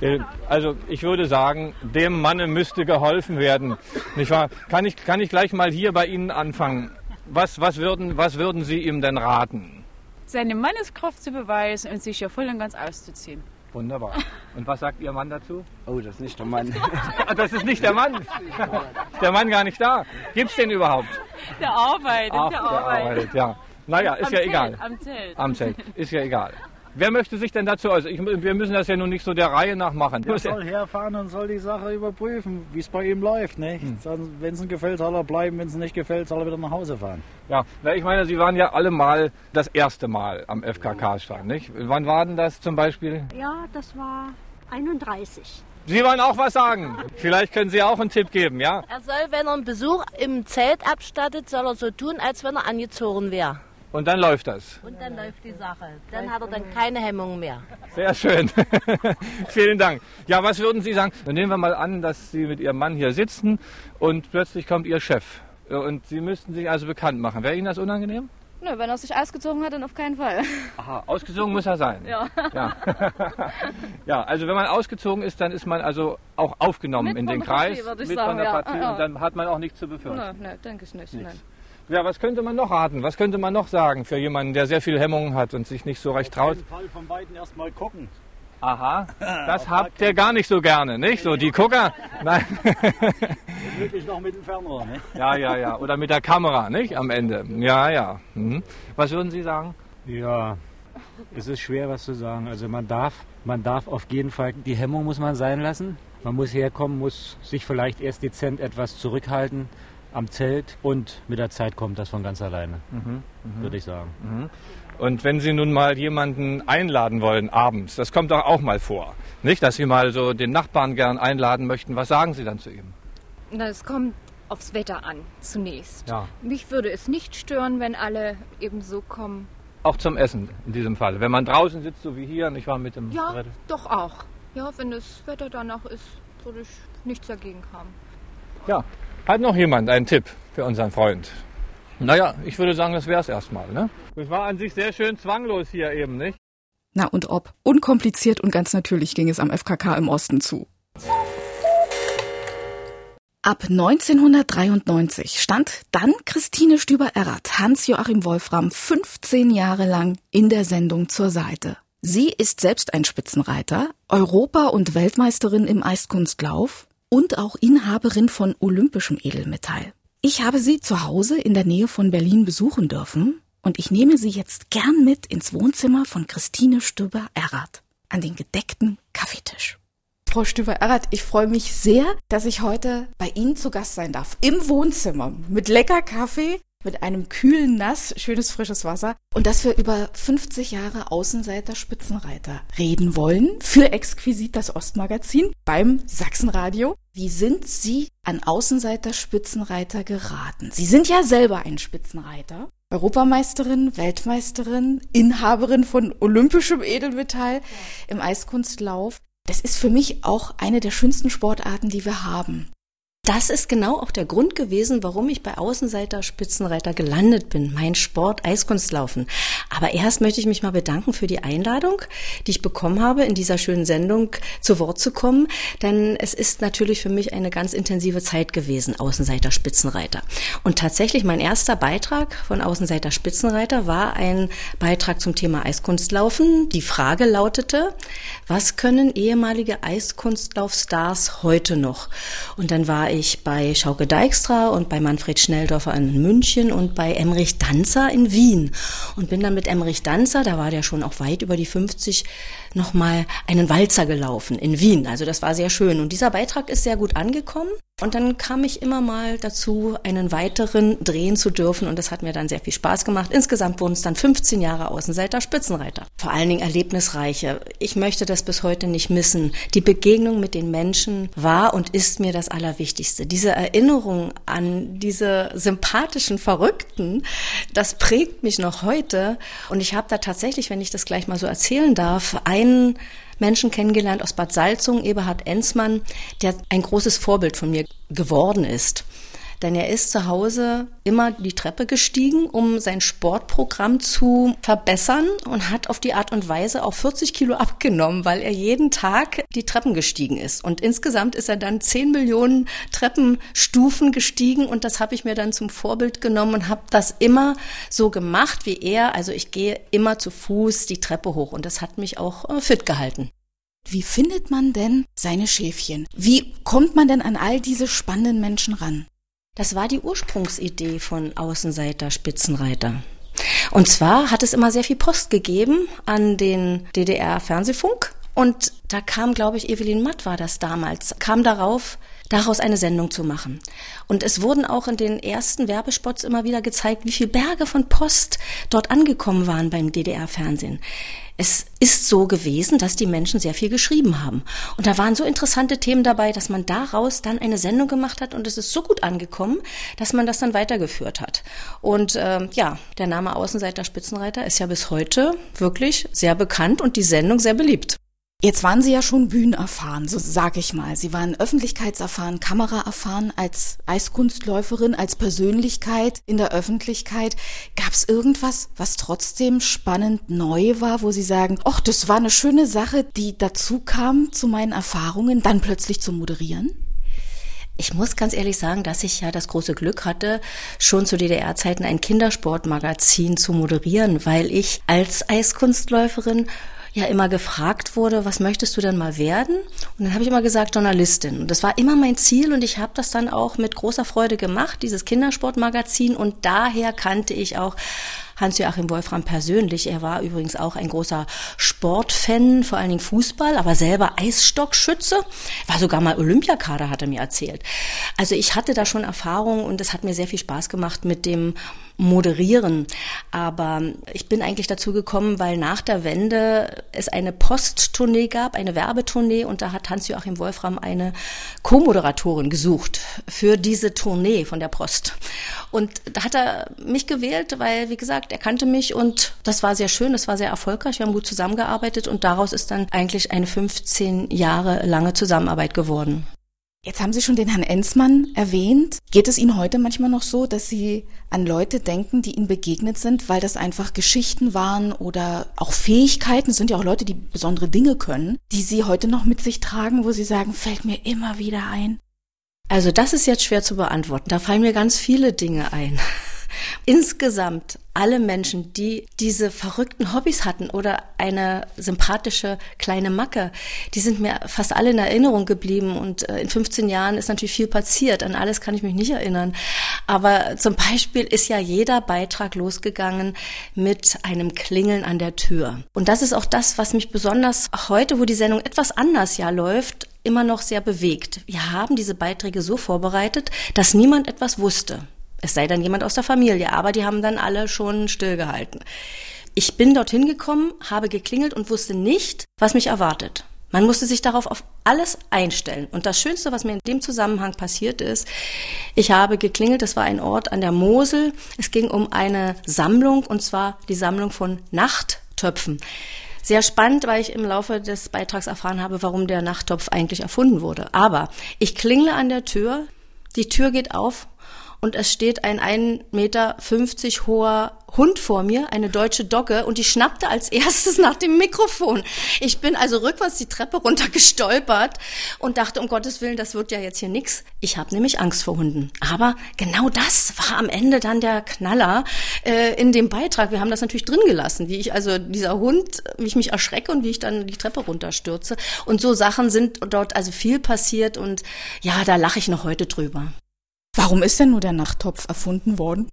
[SPEAKER 5] äh, also ich würde sagen, dem Manne müsste geholfen werden. Nicht wahr? Kann ich, kann ich gleich mal hier bei Ihnen anfangen? Was, was, würden, was würden Sie ihm denn raten?
[SPEAKER 8] Seine Manneskraft zu beweisen und sich ja voll und ganz auszuziehen.
[SPEAKER 5] Wunderbar. Und was sagt Ihr Mann dazu?
[SPEAKER 7] Oh, das ist nicht der Mann.
[SPEAKER 5] das ist nicht der Mann. Ist der Mann gar nicht da? Gibt es den überhaupt?
[SPEAKER 8] Der arbeitet,
[SPEAKER 5] Ach,
[SPEAKER 8] der, arbeitet. arbeitet.
[SPEAKER 5] Ja. Naja, ist
[SPEAKER 8] am
[SPEAKER 5] ja
[SPEAKER 8] Zelt,
[SPEAKER 5] egal.
[SPEAKER 8] Am Zelt.
[SPEAKER 5] Am Zelt. Ist ja egal. Wer möchte sich denn dazu äußern? Ich, wir müssen das ja nun nicht so der Reihe nach machen.
[SPEAKER 9] Er soll herfahren und soll die Sache überprüfen, wie es bei ihm läuft. Nicht? Hm. Wenn es ihm gefällt, soll er bleiben. Wenn es nicht gefällt, soll er wieder nach Hause fahren.
[SPEAKER 5] Ja, ich meine, Sie waren ja alle mal das erste Mal am FKK-Stand, nicht? Wann war denn das zum Beispiel?
[SPEAKER 10] Ja, das war 31.
[SPEAKER 5] Sie wollen auch was sagen. Vielleicht können Sie auch einen Tipp geben, ja?
[SPEAKER 11] Er soll, wenn er einen Besuch im Zelt abstattet, soll er so tun, als wenn er angezogen wäre.
[SPEAKER 5] Und dann läuft das.
[SPEAKER 11] Und dann läuft die Sache. Dann hat er dann keine Hemmungen mehr.
[SPEAKER 5] Sehr schön. Vielen Dank. Ja, was würden Sie sagen? Dann nehmen wir mal an, dass Sie mit Ihrem Mann hier sitzen und plötzlich kommt Ihr Chef. Und Sie müssten sich also bekannt machen. Wäre Ihnen das unangenehm?
[SPEAKER 8] Nö, wenn er sich ausgezogen hat, dann auf keinen Fall.
[SPEAKER 5] Aha, ausgezogen muss er sein.
[SPEAKER 8] Ja.
[SPEAKER 5] Ja. ja, also wenn man ausgezogen ist, dann ist man also auch aufgenommen
[SPEAKER 8] mit
[SPEAKER 5] in den
[SPEAKER 8] Partie,
[SPEAKER 5] Kreis,
[SPEAKER 8] mit
[SPEAKER 5] sagen,
[SPEAKER 8] von
[SPEAKER 5] der
[SPEAKER 8] ja.
[SPEAKER 5] Partie ja. und dann hat man auch nichts zu befürchten.
[SPEAKER 8] Nein, nein denke ich nicht. Nein.
[SPEAKER 5] Ja, was könnte man noch raten? Was könnte man noch sagen für jemanden, der sehr viele Hemmungen hat und sich nicht so recht traut? Auf
[SPEAKER 9] jeden Fall von beiden erstmal gucken.
[SPEAKER 5] Aha, das habt ihr gar nicht so gerne, nicht? So die Gucker? Nein.
[SPEAKER 9] Wirklich noch mit dem Fernrohr, ne?
[SPEAKER 5] Ja, ja, ja. Oder mit der Kamera, nicht? Am Ende. Ja, ja. Mhm. Was würden Sie sagen?
[SPEAKER 9] Ja,
[SPEAKER 12] Es ist schwer, was zu sagen. Also man darf, man darf auf jeden Fall, die Hemmung muss man sein lassen. Man muss herkommen, muss sich vielleicht erst dezent etwas zurückhalten am Zelt und mit der Zeit kommt das von ganz alleine,
[SPEAKER 5] Mhm, mhm.
[SPEAKER 12] würde ich sagen.
[SPEAKER 5] Mhm. Und wenn Sie nun mal jemanden einladen wollen abends, das kommt doch auch mal vor, nicht? Dass Sie mal so den Nachbarn gern einladen möchten, was sagen Sie dann zu ihm?
[SPEAKER 13] Na, es kommt aufs Wetter an, zunächst.
[SPEAKER 5] Ja.
[SPEAKER 13] Mich würde es nicht stören, wenn alle eben so kommen.
[SPEAKER 5] Auch zum Essen in diesem Fall. Wenn man draußen sitzt, so wie hier, nicht wahr, mit dem
[SPEAKER 13] Ja,
[SPEAKER 5] Brett.
[SPEAKER 13] doch auch. Ja, wenn das Wetter danach ist, würde ich nichts dagegen haben.
[SPEAKER 5] Ja, hat noch jemand einen Tipp für unseren Freund? Naja, ich würde sagen, das wäre es erstmal. Ne? Das war an sich sehr schön zwanglos hier eben, nicht?
[SPEAKER 2] Na und ob. Unkompliziert und ganz natürlich ging es am FKK im Osten zu. Ab 1993 stand dann Christine Stüber-Errath Hans-Joachim Wolfram 15 Jahre lang in der Sendung zur Seite. Sie ist selbst ein Spitzenreiter, Europa- und Weltmeisterin im Eiskunstlauf und auch Inhaberin von olympischem Edelmetall. Ich habe sie zu Hause in der Nähe von Berlin besuchen dürfen und ich nehme sie jetzt gern mit ins Wohnzimmer von Christine Stüber-Errath an den gedeckten Kaffeetisch. Frau Stüber-Errath, ich freue mich sehr, dass ich heute bei Ihnen zu Gast sein darf. Im Wohnzimmer mit lecker Kaffee, mit einem kühlen Nass, schönes frisches Wasser und dass wir über 50 Jahre Außenseiter Spitzenreiter reden wollen für Exquisit das Ostmagazin beim Sachsenradio. Wie sind Sie an Außenseiter Spitzenreiter geraten? Sie sind ja selber ein Spitzenreiter. Europameisterin, Weltmeisterin, Inhaberin von olympischem Edelmetall im Eiskunstlauf. Das ist für mich auch eine der schönsten Sportarten, die wir haben.
[SPEAKER 14] Das ist genau auch der Grund gewesen, warum ich bei Außenseiter Spitzenreiter gelandet bin. Mein Sport Eiskunstlaufen. Aber erst möchte ich mich mal bedanken für die Einladung, die ich bekommen habe, in dieser schönen Sendung zu Wort zu kommen. Denn es ist natürlich für mich eine ganz intensive Zeit gewesen, Außenseiter Spitzenreiter. Und tatsächlich mein erster Beitrag von Außenseiter Spitzenreiter war ein Beitrag zum Thema Eiskunstlaufen. Die Frage lautete, was können ehemalige Eiskunstlaufstars heute noch? Und dann war bei Schauke Dijkstra und bei Manfred Schnelldorfer in München und bei Emmerich Danzer in Wien. Und bin dann mit Emmerich Danzer, da war der schon auch weit über die 50, nochmal einen Walzer gelaufen in Wien. Also das war sehr schön. Und dieser Beitrag ist sehr gut angekommen. Und dann kam ich immer mal dazu, einen weiteren drehen zu dürfen. Und das hat mir dann sehr viel Spaß gemacht. Insgesamt wurden es dann 15 Jahre Außenseiter Spitzenreiter. Vor allen Dingen erlebnisreiche. Ich möchte das bis heute nicht missen. Die Begegnung mit den Menschen war und ist mir das Allerwichtigste. Diese Erinnerung an diese sympathischen Verrückten, das prägt mich noch heute. Und ich habe da tatsächlich, wenn ich das gleich mal so erzählen darf, einen Menschen kennengelernt aus Bad Salzung, Eberhard Enzmann, der ein großes Vorbild von mir geworden ist. Denn er ist zu Hause immer die Treppe gestiegen, um sein Sportprogramm zu verbessern und hat auf die Art und Weise auch 40 Kilo abgenommen, weil er jeden Tag die Treppen gestiegen ist. Und insgesamt ist er dann 10 Millionen Treppenstufen gestiegen und das habe ich mir dann zum Vorbild genommen und habe das immer so gemacht wie er. Also ich gehe immer zu Fuß die Treppe hoch und das hat mich auch äh, fit gehalten.
[SPEAKER 2] Wie findet man denn seine Schäfchen? Wie kommt man denn an all diese spannenden Menschen ran?
[SPEAKER 14] Das war die Ursprungsidee von Außenseiter Spitzenreiter. Und zwar hat es immer sehr viel Post gegeben an den DDR-Fernsehfunk. Und da kam, glaube ich, Evelyn Matt war das damals, kam darauf, daraus eine Sendung zu machen. Und es wurden auch in den ersten Werbespots immer wieder gezeigt, wie viele Berge von Post dort angekommen waren beim DDR-Fernsehen. Es ist so gewesen, dass die Menschen sehr viel geschrieben haben. Und da waren so interessante Themen dabei, dass man daraus dann eine Sendung gemacht hat und es ist so gut angekommen, dass man das dann weitergeführt hat. Und ähm, ja, der Name Außenseiter Spitzenreiter ist ja bis heute wirklich sehr bekannt und die Sendung sehr beliebt.
[SPEAKER 2] Jetzt waren Sie ja schon bühnenerfahren, so sag ich mal. Sie waren öffentlichkeitserfahren, kameraerfahren als Eiskunstläuferin, als Persönlichkeit in der Öffentlichkeit. Gab es irgendwas, was trotzdem spannend neu war, wo Sie sagen, ach, das war eine schöne Sache, die dazu kam zu meinen Erfahrungen, dann plötzlich zu moderieren?
[SPEAKER 14] Ich muss ganz ehrlich sagen, dass ich ja das große Glück hatte, schon zu DDR-Zeiten ein Kindersportmagazin zu moderieren, weil ich als Eiskunstläuferin ja immer gefragt wurde, was möchtest du denn mal werden? Und dann habe ich immer gesagt, Journalistin. Und das war immer mein Ziel und ich habe das dann auch mit großer Freude gemacht, dieses Kindersportmagazin. Und daher kannte ich auch Hans-Joachim Wolfram persönlich. Er war übrigens auch ein großer Sportfan, vor allen Dingen Fußball, aber selber Eisstockschütze. War sogar mal Olympiakader, hat er mir erzählt. Also ich hatte da schon Erfahrung und es hat mir sehr viel Spaß gemacht mit dem moderieren. Aber ich bin eigentlich dazu gekommen, weil nach der Wende es eine Posttournee gab, eine Werbetournee und da hat Hans-Joachim Wolfram eine Co-Moderatorin gesucht für diese Tournee von der Post. Und da hat er mich gewählt, weil, wie gesagt, er kannte mich und das war sehr schön, das war sehr erfolgreich, wir haben gut zusammengearbeitet und daraus ist dann eigentlich eine 15 Jahre lange Zusammenarbeit geworden.
[SPEAKER 2] Jetzt haben Sie schon den Herrn Enzmann erwähnt. Geht es Ihnen heute manchmal noch so, dass Sie an Leute denken, die Ihnen begegnet sind, weil das einfach Geschichten waren oder auch Fähigkeiten? Es sind ja auch Leute, die besondere Dinge können, die Sie heute noch mit sich tragen, wo Sie sagen, fällt mir immer wieder ein.
[SPEAKER 14] Also das ist jetzt schwer zu beantworten. Da fallen mir ganz viele Dinge ein. Insgesamt alle Menschen, die diese verrückten Hobbys hatten oder eine sympathische kleine Macke, die sind mir fast alle in Erinnerung geblieben. Und äh, in 15 Jahren ist natürlich viel passiert. An alles kann ich mich nicht erinnern. Aber zum Beispiel ist ja jeder Beitrag losgegangen mit einem Klingeln an der Tür. Und das ist auch das, was mich besonders heute, wo die Sendung etwas anders ja läuft, immer noch sehr bewegt. Wir haben diese Beiträge so vorbereitet, dass niemand etwas wusste. Es sei dann jemand aus der Familie, aber die haben dann alle schon stillgehalten. Ich bin dorthin gekommen, habe geklingelt und wusste nicht, was mich erwartet. Man musste sich darauf auf alles einstellen. Und das Schönste, was mir in dem Zusammenhang passiert ist, ich habe geklingelt, das war ein Ort an der Mosel. Es ging um eine Sammlung, und zwar die Sammlung von Nachttöpfen. Sehr spannend, weil ich im Laufe des Beitrags erfahren habe, warum der Nachttopf eigentlich erfunden wurde. Aber ich klingle an der Tür, die Tür geht auf und es steht ein 1,50 Meter hoher Hund vor mir, eine deutsche Dogge, und die schnappte als erstes nach dem Mikrofon. Ich bin also rückwärts die Treppe runter gestolpert und dachte, um Gottes Willen, das wird ja jetzt hier nix. Ich habe nämlich Angst vor Hunden. Aber genau das war am Ende dann der Knaller äh, in dem Beitrag. Wir haben das natürlich drin gelassen, wie ich also dieser Hund, wie ich mich erschrecke und wie ich dann die Treppe runterstürze. Und so Sachen sind dort also viel passiert und ja, da lache ich noch heute drüber.
[SPEAKER 2] Warum ist denn nur der Nachttopf erfunden worden?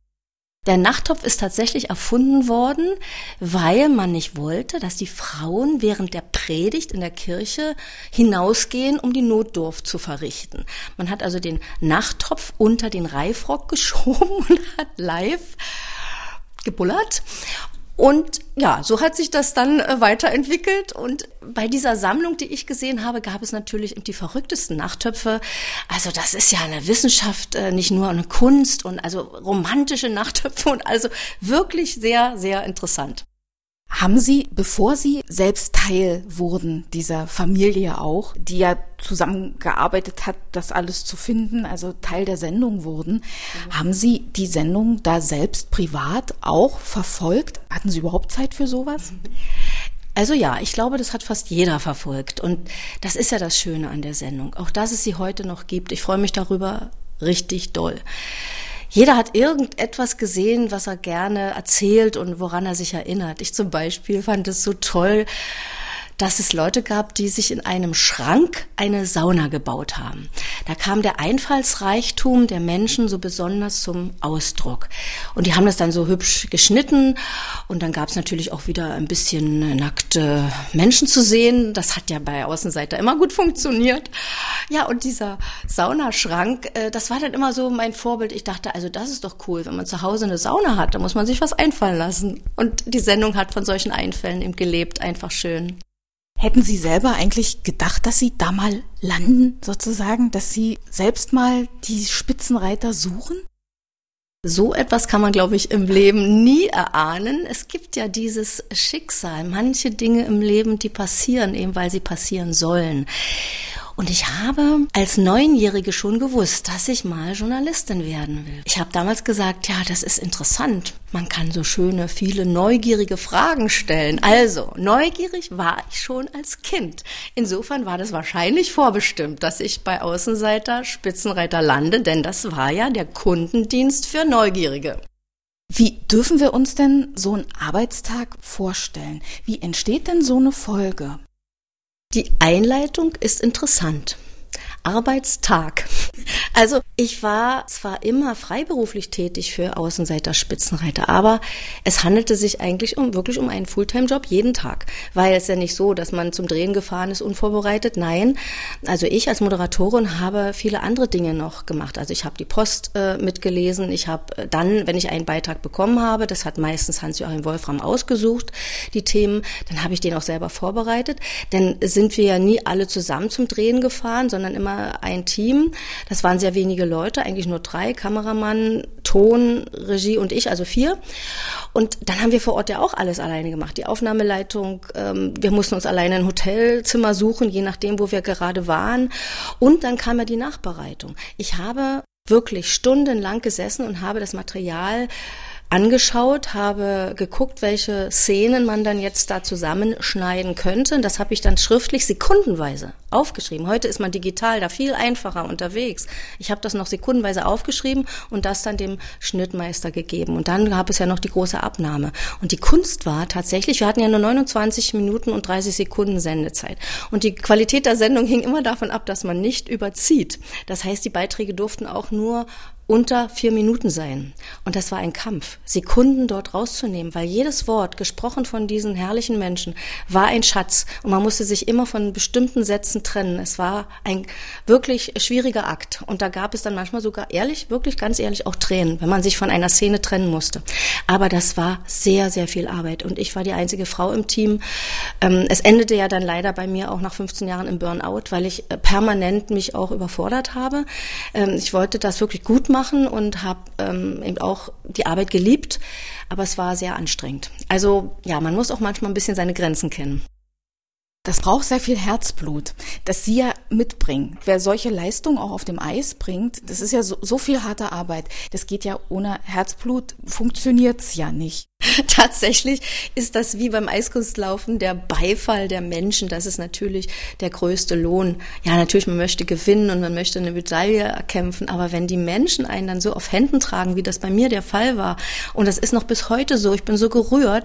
[SPEAKER 14] Der Nachttopf ist tatsächlich erfunden worden, weil man nicht wollte, dass die Frauen während der Predigt in der Kirche hinausgehen, um die Notdurft zu verrichten. Man hat also den Nachttopf unter den Reifrock geschoben und hat live gebullert und ja, so hat sich das dann äh, weiterentwickelt. Und bei dieser Sammlung, die ich gesehen habe, gab es natürlich die verrücktesten Nachttöpfe. Also das ist ja eine Wissenschaft, äh, nicht nur eine Kunst und also romantische Nachttöpfe und also wirklich sehr, sehr interessant.
[SPEAKER 2] Haben Sie, bevor Sie selbst Teil wurden dieser Familie auch, die ja zusammengearbeitet hat, das alles zu finden, also Teil der Sendung wurden, mhm. haben Sie die Sendung da selbst privat auch verfolgt? Hatten Sie überhaupt Zeit für sowas?
[SPEAKER 14] Also ja, ich glaube, das hat fast jeder verfolgt. Und das ist ja das Schöne an der Sendung. Auch dass es sie heute noch gibt. Ich freue mich darüber richtig doll. Jeder hat irgendetwas gesehen, was er gerne erzählt und woran er sich erinnert. Ich zum Beispiel fand es so toll, dass es Leute gab, die sich in einem Schrank eine Sauna gebaut haben. Da kam der Einfallsreichtum der Menschen so besonders zum Ausdruck. Und die haben das dann so hübsch geschnitten und dann gab es natürlich auch wieder ein bisschen nackte Menschen zu sehen. Das hat ja bei Außenseiter immer gut funktioniert. Ja, und dieser Saunaschrank, äh, das war dann immer so mein Vorbild. Ich dachte, also das ist doch cool, wenn man zu Hause eine Sauna hat, da muss man sich was einfallen lassen. Und die Sendung hat von solchen Einfällen eben gelebt, einfach schön.
[SPEAKER 2] Hätten Sie selber eigentlich gedacht, dass Sie da mal landen, sozusagen, dass Sie selbst mal die Spitzenreiter suchen?
[SPEAKER 14] So etwas kann man, glaube ich, im Leben nie erahnen. Es gibt ja dieses Schicksal, manche Dinge im Leben, die passieren, eben weil sie passieren sollen. Und ich habe als Neunjährige schon gewusst, dass ich mal Journalistin werden will. Ich habe damals gesagt, ja, das ist interessant. Man kann so schöne, viele neugierige Fragen stellen. Also, neugierig war ich schon als Kind. Insofern war das wahrscheinlich vorbestimmt, dass ich bei Außenseiter Spitzenreiter lande, denn das war ja der Kundendienst für Neugierige.
[SPEAKER 2] Wie dürfen wir uns denn so einen Arbeitstag vorstellen? Wie entsteht denn so eine Folge?
[SPEAKER 14] Die Einleitung ist interessant. Arbeitstag. Also ich war zwar immer freiberuflich tätig für Außenseiter Spitzenreiter, aber es handelte sich eigentlich um wirklich um einen Fulltime-Job jeden Tag. Weil es ja nicht so, dass man zum Drehen gefahren ist unvorbereitet. Nein, also ich als Moderatorin habe viele andere Dinge noch gemacht. Also ich habe die Post äh, mitgelesen. Ich habe äh, dann, wenn ich einen Beitrag bekommen habe, das hat meistens Hans-Joachim Wolfram ausgesucht, die Themen, dann habe ich den auch selber vorbereitet. Denn sind wir ja nie alle zusammen zum Drehen gefahren, sondern immer ein Team. Das waren sehr wenige Leute, eigentlich nur drei, Kameramann, Ton, Regie und ich, also vier. Und dann haben wir vor Ort ja auch alles alleine gemacht. Die Aufnahmeleitung, ähm, wir mussten uns alleine ein Hotelzimmer suchen, je nachdem, wo wir gerade waren. Und dann kam ja die Nachbereitung. Ich habe wirklich stundenlang gesessen und habe das Material angeschaut, habe geguckt, welche Szenen man dann jetzt da zusammenschneiden könnte. Das habe ich dann schriftlich sekundenweise aufgeschrieben. Heute ist man digital da viel einfacher unterwegs. Ich habe das noch sekundenweise aufgeschrieben und das dann dem Schnittmeister gegeben. Und dann gab es ja noch die große Abnahme. Und die Kunst war tatsächlich, wir hatten ja nur 29 Minuten und 30 Sekunden Sendezeit. Und die Qualität der Sendung hing immer davon ab, dass man nicht überzieht. Das heißt, die Beiträge durften auch nur unter vier Minuten sein. Und das war ein Kampf, Sekunden dort rauszunehmen, weil jedes Wort, gesprochen von diesen herrlichen Menschen, war ein Schatz. Und man musste sich immer von bestimmten Sätzen trennen. Es war ein wirklich schwieriger Akt. Und da gab es dann manchmal sogar ehrlich, wirklich ganz ehrlich auch Tränen, wenn man sich von einer Szene trennen musste. Aber das war sehr, sehr viel Arbeit. Und ich war die einzige Frau im Team. Ähm, es endete ja dann leider bei mir auch nach 15 Jahren im Burnout, weil ich äh, permanent mich auch überfordert habe. Ähm, ich wollte das wirklich gut machen machen und habe ähm, eben auch die Arbeit geliebt, aber es war sehr anstrengend. Also ja, man muss auch manchmal ein bisschen seine Grenzen kennen.
[SPEAKER 2] Das braucht sehr viel Herzblut, das Sie ja mitbringen. Wer solche Leistungen auch auf dem Eis bringt, das ist ja so, so viel harte Arbeit. Das geht ja ohne Herzblut, funktioniert's ja nicht.
[SPEAKER 14] Tatsächlich ist das wie beim Eiskunstlaufen der Beifall der Menschen. Das ist natürlich der größte Lohn. Ja, natürlich, man möchte gewinnen und man möchte eine Medaille erkämpfen. Aber wenn die Menschen einen dann so auf Händen tragen, wie das bei mir der Fall war, und das ist noch bis heute so, ich bin so gerührt.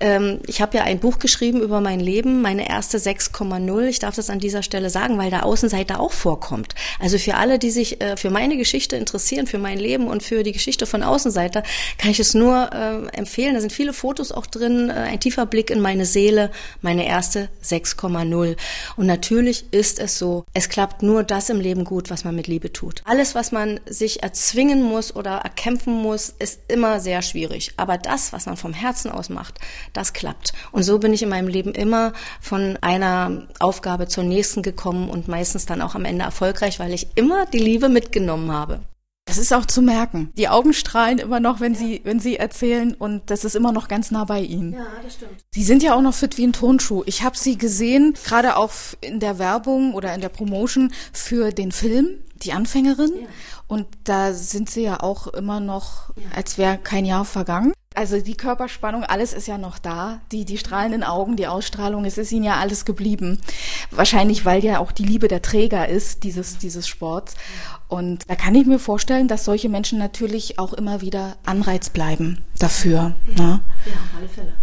[SPEAKER 14] Ähm, ich habe ja ein Buch geschrieben über mein Leben, meine erste 6,0. Ich darf das an dieser Stelle sagen, weil der Außenseiter auch vorkommt. Also für alle, die sich äh, für meine Geschichte interessieren, für mein Leben und für die Geschichte von Außenseiter, kann ich es nur äh, empfehlen empfehlen. Da sind viele Fotos auch drin, äh, ein tiefer Blick in meine Seele, meine erste 6,0. Und natürlich ist es so, es klappt nur das im Leben gut, was man mit Liebe tut. Alles, was man sich erzwingen muss oder erkämpfen muss, ist immer sehr schwierig. Aber das, was man vom Herzen aus macht, das klappt. Und so bin ich in meinem Leben immer von einer Aufgabe zur nächsten gekommen und meistens dann auch am Ende erfolgreich, weil ich immer die Liebe mitgenommen habe.
[SPEAKER 2] Das ist auch zu merken. Die Augen strahlen immer noch, wenn ja. sie, wenn sie erzählen und das ist immer noch ganz nah bei ihnen.
[SPEAKER 14] Ja, das stimmt.
[SPEAKER 2] Sie sind ja auch noch fit wie ein Tonschuh. Ich habe sie gesehen, gerade auch in der Werbung oder in der Promotion für den Film, die Anfängerin. Ja. Und da sind sie ja auch immer noch, als wäre kein Jahr vergangen. Also die Körperspannung, alles ist ja noch da. Die, die strahlenden Augen, die Ausstrahlung, es ist ihnen ja alles geblieben. Wahrscheinlich, weil ja auch die Liebe der Träger ist, dieses, dieses Sports. Und da kann ich mir vorstellen, dass solche Menschen natürlich auch immer wieder Anreiz bleiben dafür. Ja, ne? ja auf alle Fälle.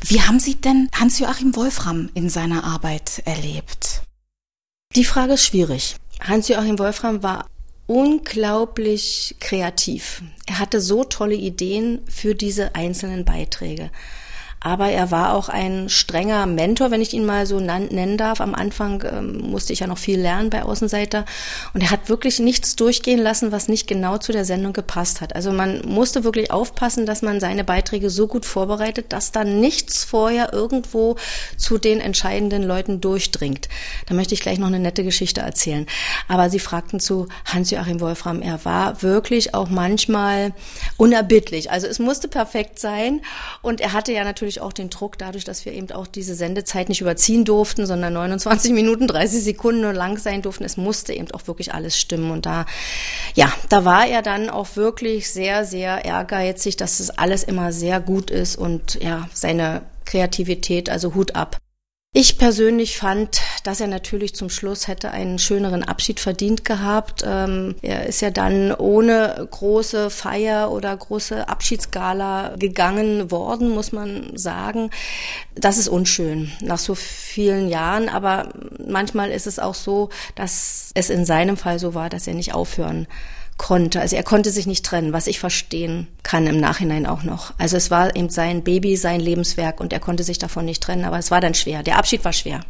[SPEAKER 2] Wie haben Sie denn Hans-Joachim Wolfram in seiner Arbeit erlebt?
[SPEAKER 14] Die Frage ist schwierig. Hans-Joachim Wolfram war unglaublich kreativ. Er hatte so tolle Ideen für diese einzelnen Beiträge aber er war auch ein strenger Mentor, wenn ich ihn mal so nennen darf. Am Anfang ähm, musste ich ja noch viel lernen bei Außenseiter und er hat wirklich nichts durchgehen lassen, was nicht genau zu der Sendung gepasst hat. Also man musste wirklich aufpassen, dass man seine Beiträge so gut vorbereitet, dass da nichts vorher irgendwo zu den entscheidenden Leuten durchdringt. Da möchte ich gleich noch eine nette Geschichte erzählen. Aber Sie fragten zu Hans-Joachim Wolfram, er war wirklich auch manchmal unerbittlich. Also es musste perfekt sein und er hatte ja natürlich natürlich auch den Druck dadurch, dass wir eben auch diese Sendezeit nicht überziehen durften, sondern 29 Minuten, 30 Sekunden nur lang sein durften. Es musste eben auch wirklich alles stimmen. Und da, ja, da war er dann auch wirklich sehr, sehr ehrgeizig, dass es alles immer sehr gut ist und ja, seine Kreativität, also Hut ab. Ich persönlich fand, dass er natürlich zum Schluss hätte einen schöneren Abschied verdient gehabt. Ähm, er ist ja dann ohne große Feier oder große Abschiedsgala gegangen worden, muss man sagen. Das ist unschön nach so vielen Jahren, aber manchmal ist es auch so, dass es in seinem Fall so war, dass er nicht aufhören konnte. Also er konnte sich nicht trennen, was ich verstehen kann im Nachhinein auch noch. Also es war eben sein Baby, sein Lebenswerk und er konnte sich davon nicht trennen, aber es war dann schwer. Der Abschied war schwer.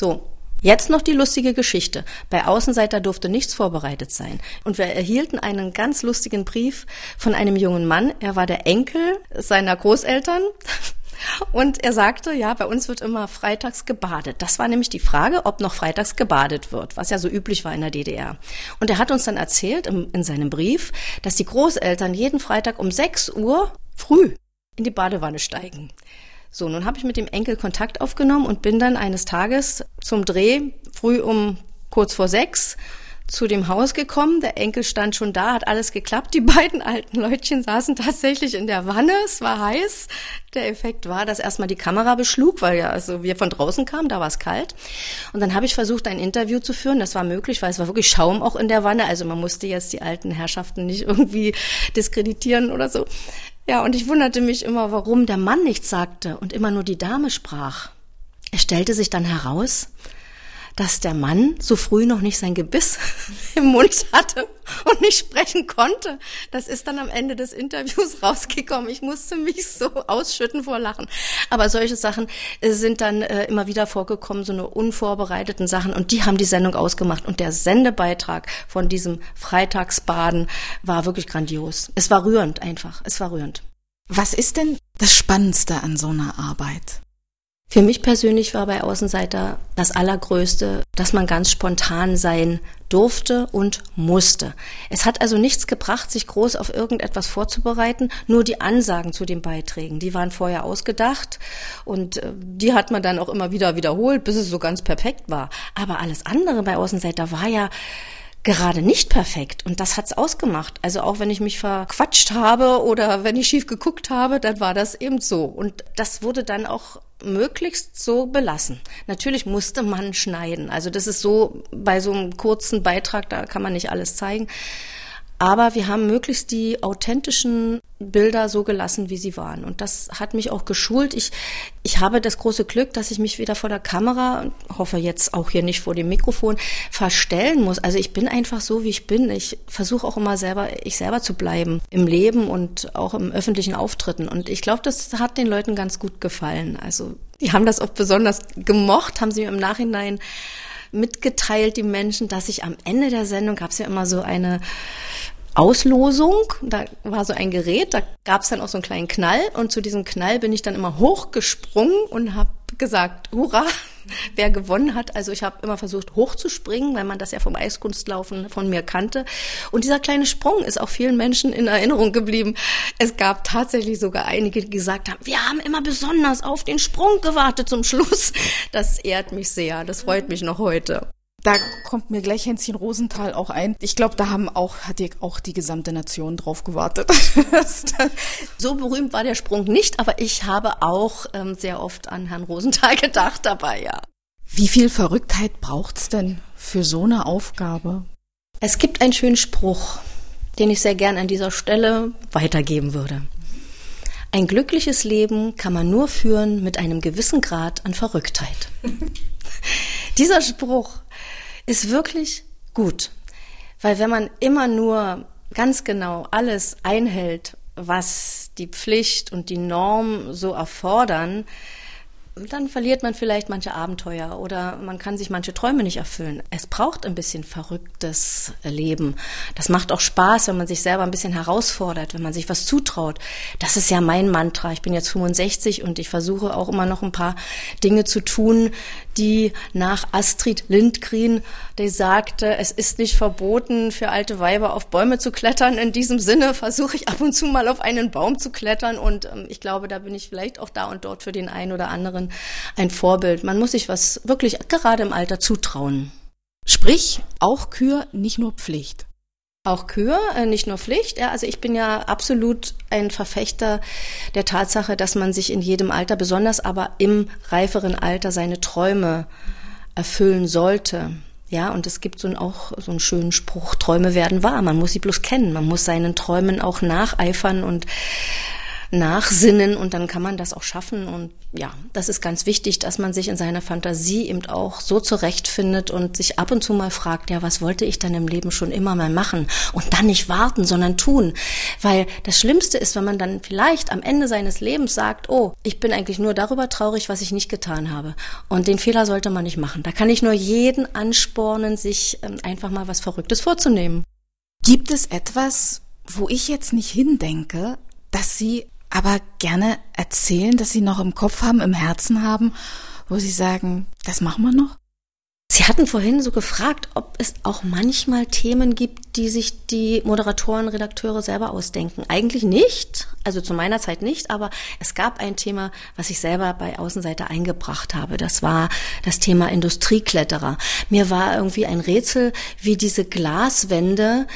[SPEAKER 14] So. Jetzt noch die lustige Geschichte. Bei Außenseiter durfte nichts vorbereitet sein. Und wir erhielten einen ganz lustigen Brief von einem jungen Mann. Er war der Enkel seiner Großeltern. Und er sagte, ja, bei uns wird immer freitags gebadet. Das war nämlich die Frage, ob noch freitags gebadet wird, was ja so üblich war in der DDR. Und er hat uns dann erzählt im, in seinem Brief, dass die Großeltern jeden Freitag um 6 Uhr früh in die Badewanne steigen. So, nun habe ich mit dem Enkel Kontakt aufgenommen und bin dann eines Tages zum Dreh früh um kurz vor sechs zu dem Haus gekommen. Der Enkel stand schon da, hat alles geklappt. Die beiden alten Leutchen saßen tatsächlich in der Wanne. Es war heiß. Der Effekt war, dass erstmal die Kamera beschlug, weil ja also wir von draußen kamen, da war es kalt. Und dann habe ich versucht, ein Interview zu führen. Das war möglich, weil es war wirklich Schaum auch in der Wanne. Also man musste jetzt die alten Herrschaften nicht irgendwie diskreditieren oder so. Ja, und ich wunderte mich immer, warum der Mann nichts sagte und immer nur die Dame sprach. Es stellte sich dann heraus, dass der Mann so früh noch nicht sein Gebiss im Mund hatte und nicht sprechen konnte. Das ist dann am Ende des Interviews rausgekommen. Ich musste mich so ausschütten vor Lachen. Aber solche Sachen äh, sind dann äh, immer wieder vorgekommen, so eine unvorbereiteten Sachen. Und die haben die Sendung ausgemacht. Und der Sendebeitrag von diesem Freitagsbaden war wirklich grandios. Es war rührend einfach. Es war rührend.
[SPEAKER 2] Was ist denn das Spannendste an so einer Arbeit?
[SPEAKER 14] Für mich persönlich war bei Außenseiter das Allergrößte, dass man ganz spontan sein durfte und musste. Es hat also nichts gebracht, sich groß auf irgendetwas vorzubereiten, nur die Ansagen zu den Beiträgen, die waren vorher ausgedacht und äh, die hat man dann auch immer wieder wiederholt, bis es so ganz perfekt war. Aber alles andere bei Außenseiter war ja gerade nicht perfekt. Und das hat's ausgemacht. Also auch wenn ich mich verquatscht habe oder wenn ich schief geguckt habe, dann war das eben so. Und das wurde dann auch möglichst so belassen. Natürlich musste man schneiden. Also das ist so bei so einem kurzen Beitrag, da kann man nicht alles zeigen. Aber wir haben möglichst die authentischen Bilder so gelassen, wie sie waren. Und das hat mich auch geschult. Ich, ich habe das große Glück, dass ich mich wieder vor der Kamera, hoffe jetzt auch hier nicht vor dem Mikrofon, verstellen muss. Also ich bin einfach so, wie ich bin. Ich versuche auch immer selber, ich selber zu bleiben im Leben und auch im öffentlichen Auftritten. Und ich glaube, das hat den Leuten ganz gut gefallen. Also die haben das auch besonders gemocht, haben sie mir im Nachhinein mitgeteilt, die Menschen, dass ich am Ende der Sendung gab es ja immer so eine Auslosung. Da war so ein Gerät, da gab es dann auch so einen kleinen Knall und zu diesem Knall bin ich dann immer hochgesprungen und habe gesagt, hurra, wer gewonnen hat. Also ich habe immer versucht hochzuspringen, weil man das ja vom Eiskunstlaufen von mir kannte. Und dieser kleine Sprung ist auch vielen Menschen in Erinnerung geblieben. Es gab tatsächlich sogar einige, die gesagt haben, wir haben immer besonders auf den Sprung gewartet zum Schluss. Das ehrt mich sehr, das freut mich noch heute.
[SPEAKER 2] Da kommt mir gleich Hänschen Rosenthal auch ein. Ich glaube, da haben auch, hat die, auch die gesamte Nation drauf gewartet.
[SPEAKER 14] so berühmt war der Sprung nicht, aber ich habe auch ähm, sehr oft an Herrn Rosenthal gedacht dabei, ja.
[SPEAKER 2] Wie viel Verrücktheit braucht's denn für so eine Aufgabe?
[SPEAKER 14] Es gibt einen schönen Spruch, den ich sehr gern an dieser Stelle weitergeben würde. Ein glückliches Leben kann man nur führen mit einem gewissen Grad an Verrücktheit. Dieser Spruch ist wirklich gut. Weil wenn man immer nur ganz genau alles einhält, was die Pflicht und die Norm so erfordern, dann verliert man vielleicht manche Abenteuer oder man kann sich manche Träume nicht erfüllen. Es braucht ein bisschen verrücktes Leben. Das macht auch Spaß, wenn man sich selber ein bisschen herausfordert, wenn man sich was zutraut. Das ist ja mein Mantra. Ich bin jetzt 65 und ich versuche auch immer noch ein paar Dinge zu tun, die nach Astrid Lindgren, die sagte, es ist nicht verboten, für alte Weiber auf Bäume zu klettern. In diesem Sinne versuche ich ab und zu mal auf einen Baum zu klettern und ähm, ich glaube, da bin ich vielleicht auch da und dort für den einen oder anderen anderen ein Vorbild. Man muss sich was wirklich gerade im Alter zutrauen.
[SPEAKER 2] Sprich, auch Kür nicht nur Pflicht.
[SPEAKER 14] Auch Kühe, äh, nicht nur Pflicht. Ja, also ich bin ja absolut ein Verfechter der Tatsache, dass man sich in jedem Alter, besonders aber im reiferen Alter, seine Träume erfüllen sollte. Ja, und es gibt so einen, auch so einen schönen Spruch, Träume werden wahr. Man muss sie bloß kennen. Man muss seinen Träumen auch nacheifern und nachsinnen und dann kann man das auch schaffen. Und ja, das ist ganz wichtig, dass man sich in seiner Fantasie eben auch so zurechtfindet und sich ab und zu mal fragt, ja, was wollte ich dann im Leben schon immer mal machen? Und dann nicht warten, sondern tun. Weil das Schlimmste ist, wenn man dann vielleicht am Ende seines Lebens sagt, oh, ich bin eigentlich nur darüber traurig, was ich nicht getan habe. Und den Fehler sollte man nicht machen. Da kann ich nur jeden anspornen, sich ähm, einfach mal was Verrücktes vorzunehmen.
[SPEAKER 2] Gibt es etwas, wo ich jetzt nicht hindenke, dass Sie aber gerne erzählen, dass Sie noch im Kopf haben, im Herzen haben, wo Sie sagen, das machen wir noch?
[SPEAKER 14] Sie hatten vorhin so gefragt, ob es auch manchmal Themen gibt, die sich die Moderatoren, Redakteure selber ausdenken. Eigentlich nicht, also zu meiner Zeit nicht, aber es gab ein Thema, was ich selber bei Außenseite eingebracht habe. Das war das Thema Industriekletterer. Mir war irgendwie ein Rätsel, wie diese Glaswände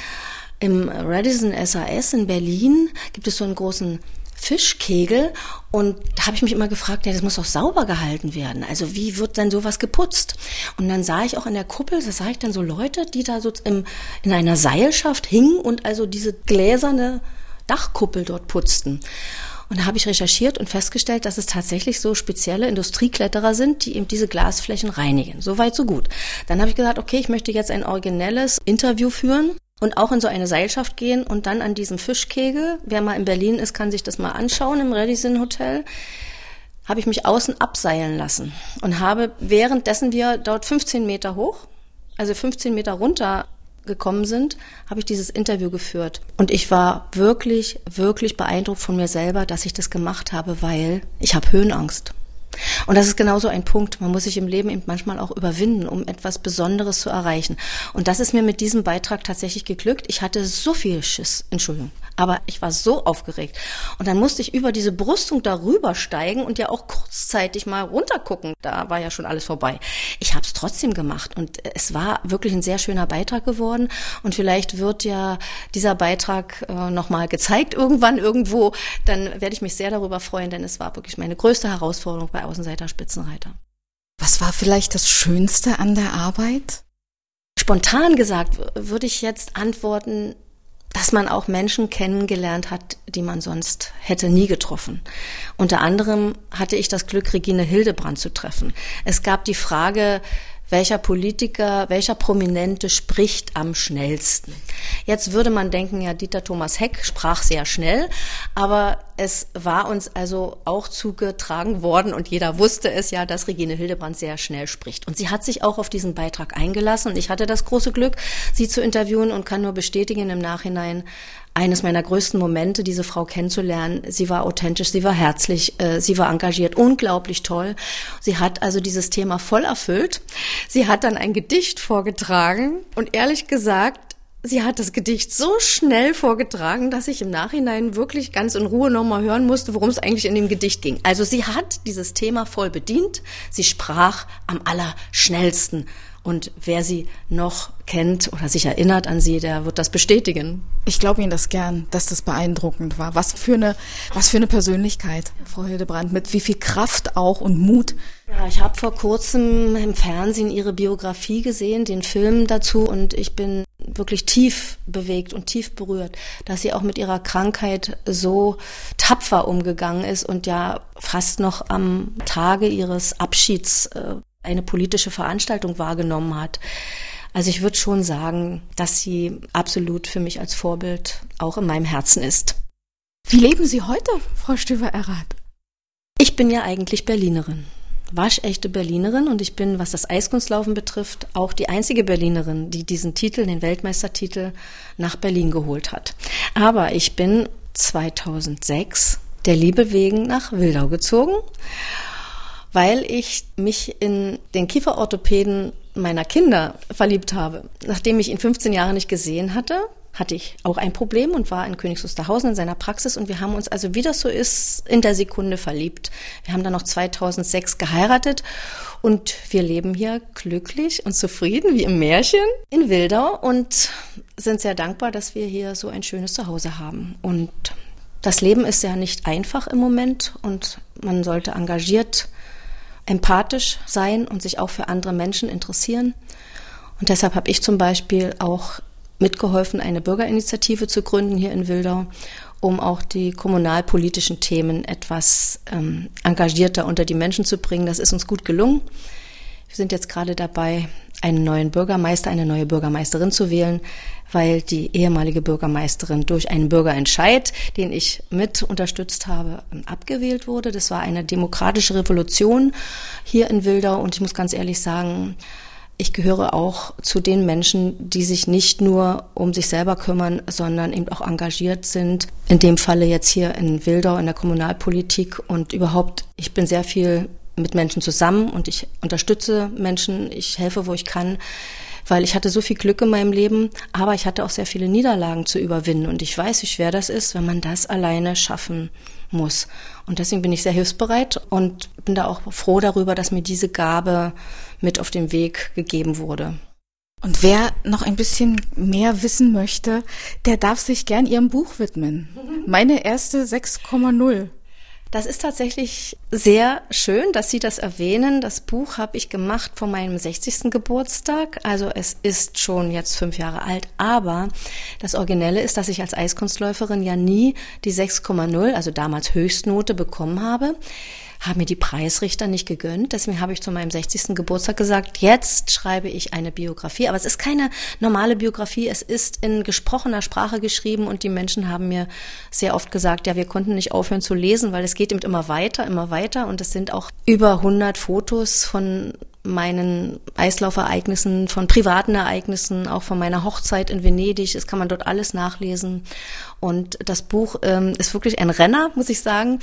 [SPEAKER 14] im Radisson SAS in Berlin gibt es so einen großen Fischkegel und da habe ich mich immer gefragt, ja, das muss doch sauber gehalten werden. Also wie wird denn sowas geputzt? Und dann sah ich auch in der Kuppel, da sah ich dann so Leute, die da so im, in einer Seilschaft hingen und also diese gläserne Dachkuppel dort putzten. Und da habe ich recherchiert und festgestellt, dass es tatsächlich so spezielle Industriekletterer sind, die eben diese Glasflächen reinigen. So weit, so gut. Dann habe ich gesagt, okay, ich möchte jetzt ein originelles Interview führen und auch in so eine Seilschaft gehen und dann an diesem Fischkegel, wer mal in Berlin ist, kann sich das mal anschauen im Radisson Hotel, habe ich mich außen abseilen lassen und habe währenddessen wir dort 15 Meter hoch, also 15 Meter runter gekommen sind, habe ich dieses Interview geführt. Und ich war wirklich, wirklich beeindruckt von mir selber, dass ich das gemacht habe, weil ich habe Höhenangst. Und das ist genauso ein Punkt. Man muss sich im Leben eben manchmal auch überwinden, um etwas Besonderes zu erreichen. Und das ist mir mit diesem Beitrag tatsächlich geglückt. Ich hatte so viel Schiss, Entschuldigung, aber ich war so aufgeregt. Und dann musste ich über diese Brüstung darüber steigen und ja auch kurzzeitig mal runtergucken. Da war ja schon alles vorbei. Ich habe es trotzdem gemacht und es war wirklich ein sehr schöner Beitrag geworden. Und vielleicht wird ja dieser Beitrag äh, nochmal gezeigt irgendwann irgendwo. Dann werde ich mich sehr darüber freuen, denn es war wirklich meine größte Herausforderung bei Außenseiter Spitzenreiter.
[SPEAKER 2] Was war vielleicht das Schönste an der Arbeit?
[SPEAKER 14] Spontan gesagt würde ich jetzt antworten, dass man auch Menschen kennengelernt hat, die man sonst hätte nie getroffen. Unter anderem hatte ich das Glück, Regine Hildebrand zu treffen. Es gab die Frage, welcher Politiker, welcher Prominente spricht am schnellsten. Jetzt würde man denken, ja, Dieter Thomas Heck sprach sehr schnell, aber es war uns also auch zugetragen worden und jeder wusste es ja, dass Regine Hildebrand sehr schnell spricht. Und sie hat sich auch auf diesen Beitrag eingelassen und ich hatte das große Glück, sie zu interviewen und kann nur bestätigen im Nachhinein, eines meiner größten Momente, diese Frau kennenzulernen. Sie war authentisch, sie war herzlich, äh, sie war engagiert, unglaublich toll. Sie hat also dieses Thema voll erfüllt. Sie hat dann ein Gedicht vorgetragen und ehrlich gesagt, Sie hat das Gedicht so schnell vorgetragen, dass ich im Nachhinein wirklich ganz in Ruhe nochmal hören musste, worum es eigentlich in dem Gedicht ging. Also sie hat dieses Thema voll bedient. Sie sprach am allerschnellsten. Und wer sie noch kennt oder sich erinnert an sie, der wird das bestätigen.
[SPEAKER 2] Ich glaube Ihnen das gern, dass das beeindruckend war. Was für eine, was für eine Persönlichkeit, Frau Hildebrand, mit wie viel Kraft auch und Mut.
[SPEAKER 14] Ja, ich habe vor kurzem im Fernsehen Ihre Biografie gesehen, den Film dazu, und ich bin wirklich tief bewegt und tief berührt, dass sie auch mit ihrer Krankheit so tapfer umgegangen ist und ja fast noch am Tage ihres Abschieds äh, eine politische Veranstaltung wahrgenommen hat. Also ich würde schon sagen, dass sie absolut für mich als Vorbild auch in meinem Herzen ist.
[SPEAKER 2] Wie leben Sie heute, Frau Stöver-Errath?
[SPEAKER 14] Ich bin ja eigentlich Berlinerin, waschechte Berlinerin und ich bin, was das Eiskunstlaufen betrifft, auch die einzige Berlinerin, die diesen Titel, den Weltmeistertitel, nach Berlin geholt hat. Aber ich bin 2006 der Liebe wegen nach Wildau gezogen weil ich mich in den Kieferorthopäden meiner Kinder verliebt habe. Nachdem ich ihn 15 Jahre nicht gesehen hatte, hatte ich auch ein Problem und war in Königs Wusterhausen in seiner Praxis und wir haben uns also, wie das so ist, in der Sekunde verliebt. Wir haben dann noch 2006 geheiratet und wir leben hier glücklich und zufrieden wie im Märchen in Wildau und sind sehr dankbar, dass wir hier so ein schönes Zuhause haben. Und das Leben ist ja nicht einfach im Moment und man sollte engagiert, empathisch sein und sich auch für andere Menschen interessieren. Und deshalb habe ich zum Beispiel auch mitgeholfen, eine Bürgerinitiative zu gründen hier in Wildau, um auch die kommunalpolitischen Themen etwas ähm, engagierter unter die Menschen zu bringen. Das ist uns gut gelungen. Wir sind jetzt gerade dabei, einen neuen Bürgermeister, eine neue Bürgermeisterin zu wählen, weil die ehemalige Bürgermeisterin durch einen Bürgerentscheid, den ich mit unterstützt habe, abgewählt wurde. Das war eine demokratische Revolution hier in Wildau und ich muss ganz ehrlich sagen, ich gehöre auch zu den Menschen, die sich nicht nur um sich selber kümmern, sondern eben auch engagiert sind. In dem Falle jetzt hier in Wildau in der Kommunalpolitik und überhaupt, ich bin sehr viel mit Menschen zusammen und ich unterstütze Menschen, ich helfe, wo ich kann, weil ich hatte so viel Glück in meinem Leben, aber ich hatte auch sehr viele Niederlagen zu überwinden und ich weiß, wie schwer das ist, wenn man das alleine schaffen muss. Und deswegen bin ich sehr hilfsbereit und bin da auch froh darüber, dass mir diese Gabe mit auf den Weg gegeben wurde.
[SPEAKER 2] Und wer noch ein bisschen mehr wissen möchte, der darf sich gern ihrem Buch widmen. Meine erste 6,0.
[SPEAKER 14] Das ist tatsächlich sehr schön, dass Sie das erwähnen. Das Buch habe ich gemacht vor meinem 60. Geburtstag. Also es ist schon jetzt fünf Jahre alt. Aber das Originelle ist, dass ich als Eiskunstläuferin ja nie die 6,0, also damals Höchstnote bekommen habe haben mir die Preisrichter nicht gegönnt. Deswegen habe ich zu meinem 60. Geburtstag gesagt, jetzt schreibe ich eine Biografie. Aber es ist keine normale Biografie. Es ist in gesprochener Sprache geschrieben und die Menschen haben mir sehr oft gesagt, ja, wir konnten nicht aufhören zu lesen, weil es geht eben immer weiter, immer weiter. Und es sind auch über 100 Fotos von meinen Eislaufereignissen, von privaten Ereignissen, auch von meiner Hochzeit in Venedig. Das kann man dort alles nachlesen. Und das Buch ähm, ist wirklich ein Renner, muss ich sagen.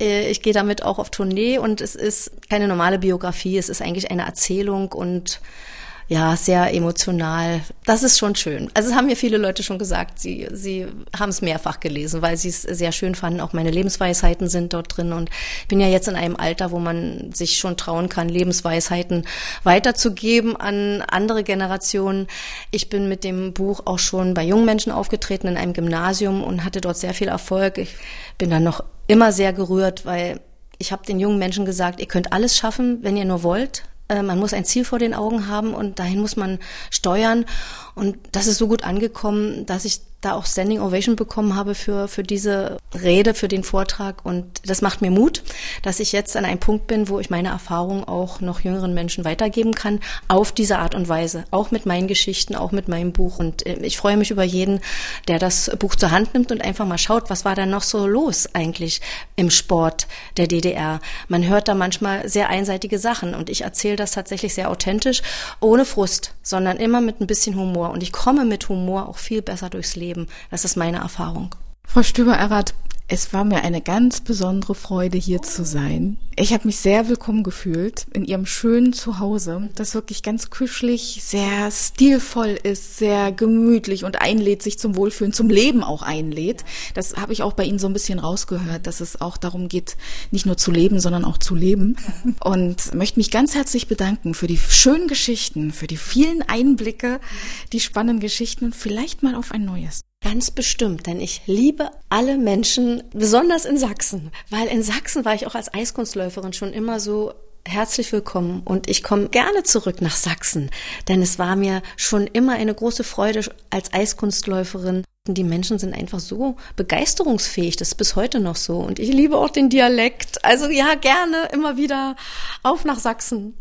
[SPEAKER 14] Äh, ich gehe damit auch auf Tournee und es ist keine normale Biografie. Es ist eigentlich eine Erzählung und ja, sehr emotional. Das ist schon schön. Also es haben mir viele Leute schon gesagt, sie, sie haben es mehrfach gelesen, weil sie es sehr schön fanden. Auch meine Lebensweisheiten sind dort drin und ich bin ja jetzt in einem Alter, wo man sich schon trauen kann, Lebensweisheiten weiterzugeben an andere Generationen. Ich bin mit dem Buch auch schon bei jungen Menschen aufgetreten in einem Gymnasium und hatte dort sehr viel Erfolg. Ich bin dann noch immer sehr gerührt, weil ich habe den jungen Menschen gesagt, ihr könnt alles schaffen, wenn ihr nur wollt. Äh, man muss ein Ziel vor den Augen haben und dahin muss man steuern. Und das ist so gut angekommen, dass ich da auch Standing Ovation bekommen habe für, für diese Rede, für den Vortrag. Und das macht mir Mut, dass ich jetzt an einem Punkt bin, wo ich meine Erfahrung auch noch jüngeren Menschen weitergeben kann, auf diese Art und Weise. Auch mit meinen Geschichten, auch mit meinem Buch. Und äh, ich freue mich über jeden, der das Buch zur Hand nimmt und einfach mal schaut, was war da noch so los eigentlich im Sport der DDR. Man hört da manchmal sehr einseitige Sachen und ich erzähle das tatsächlich sehr authentisch, ohne Frust, sondern immer mit ein bisschen Humor. Und ich komme mit Humor auch viel besser durchs Leben leben. Das ist meine Erfahrung.
[SPEAKER 2] Frau Stüber-Errath, es war mir eine ganz besondere Freude, hier zu sein. Ich habe mich sehr willkommen gefühlt in Ihrem schönen Zuhause, das wirklich ganz kuschelig, sehr stilvoll ist, sehr gemütlich und einlädt, sich zum Wohlfühlen, zum Leben auch einlädt. Das habe ich auch bei Ihnen so ein bisschen rausgehört, dass es auch darum geht, nicht nur zu leben, sondern auch zu leben. Und möchte mich ganz herzlich bedanken für die schönen Geschichten, für die vielen Einblicke, die spannenden Geschichten und vielleicht mal auf ein neues.
[SPEAKER 14] Ganz bestimmt, denn ich liebe alle Menschen, besonders in Sachsen, weil in Sachsen war ich auch als Eiskunstläuferin schon immer so herzlich willkommen und ich komme gerne zurück nach Sachsen, denn es war mir schon immer eine große Freude als Eiskunstläuferin. Die Menschen sind einfach so begeisterungsfähig, das ist bis heute noch so und ich liebe auch den Dialekt. Also ja, gerne immer wieder auf nach Sachsen.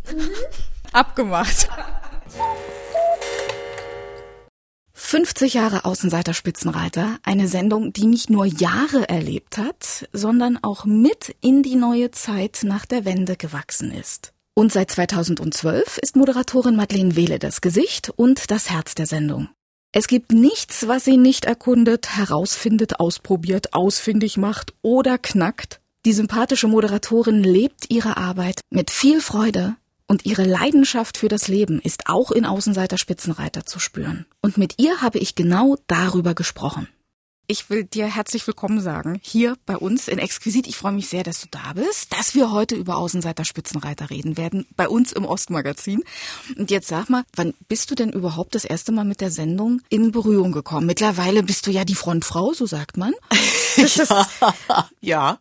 [SPEAKER 2] Abgemacht. 50 Jahre Außenseiter Spitzenreiter, eine Sendung, die nicht nur Jahre erlebt hat, sondern auch mit in die neue Zeit nach der Wende gewachsen ist. Und seit 2012 ist Moderatorin Madeleine Wehle das Gesicht und das Herz der Sendung. Es gibt nichts, was sie nicht erkundet, herausfindet, ausprobiert, ausfindig macht oder knackt. Die sympathische Moderatorin lebt ihre Arbeit mit viel Freude, und ihre Leidenschaft für das Leben ist auch in Außenseiter Spitzenreiter zu spüren. Und mit ihr habe ich genau darüber gesprochen. Ich will dir herzlich willkommen sagen, hier bei uns in Exquisit. Ich freue mich sehr, dass du da bist, dass wir heute über Außenseiter Spitzenreiter reden werden, bei uns im Ostmagazin. Und jetzt sag mal, wann bist du denn überhaupt das erste Mal mit der Sendung in Berührung gekommen? Mittlerweile bist du ja die Frontfrau, so sagt man.
[SPEAKER 15] ja, ja.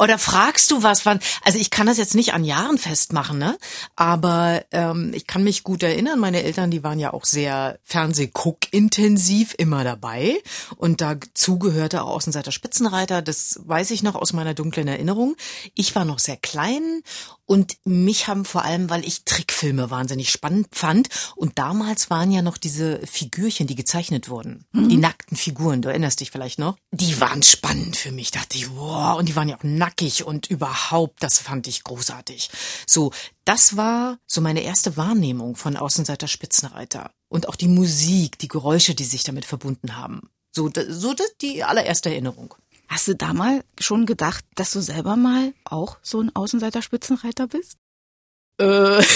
[SPEAKER 15] Oder fragst du was, wann, also ich kann das jetzt nicht an Jahren festmachen, ne? Aber ähm, ich kann mich gut erinnern, meine Eltern, die waren ja auch sehr Fernsehguck-intensiv immer dabei. Und dazu gehörte auch Außenseiter Spitzenreiter, das weiß ich noch aus meiner dunklen Erinnerung. Ich war noch sehr klein und mich haben vor allem, weil ich Trickfilme wahnsinnig spannend fand. Und damals waren ja noch diese Figürchen, die gezeichnet wurden. Mhm. Die nackten Figuren, du erinnerst dich vielleicht noch. Die waren spannend für mich. Dachte ich, wow. Und die waren ja auch nackig und überhaupt, das fand ich großartig. So, das war so meine erste Wahrnehmung von Außenseiter Spitzenreiter. Und auch die Musik, die Geräusche, die sich damit verbunden haben. So, so die allererste Erinnerung.
[SPEAKER 2] Hast du da mal schon gedacht, dass du selber mal auch so ein Außenseiter-Spitzenreiter bist?
[SPEAKER 15] Äh.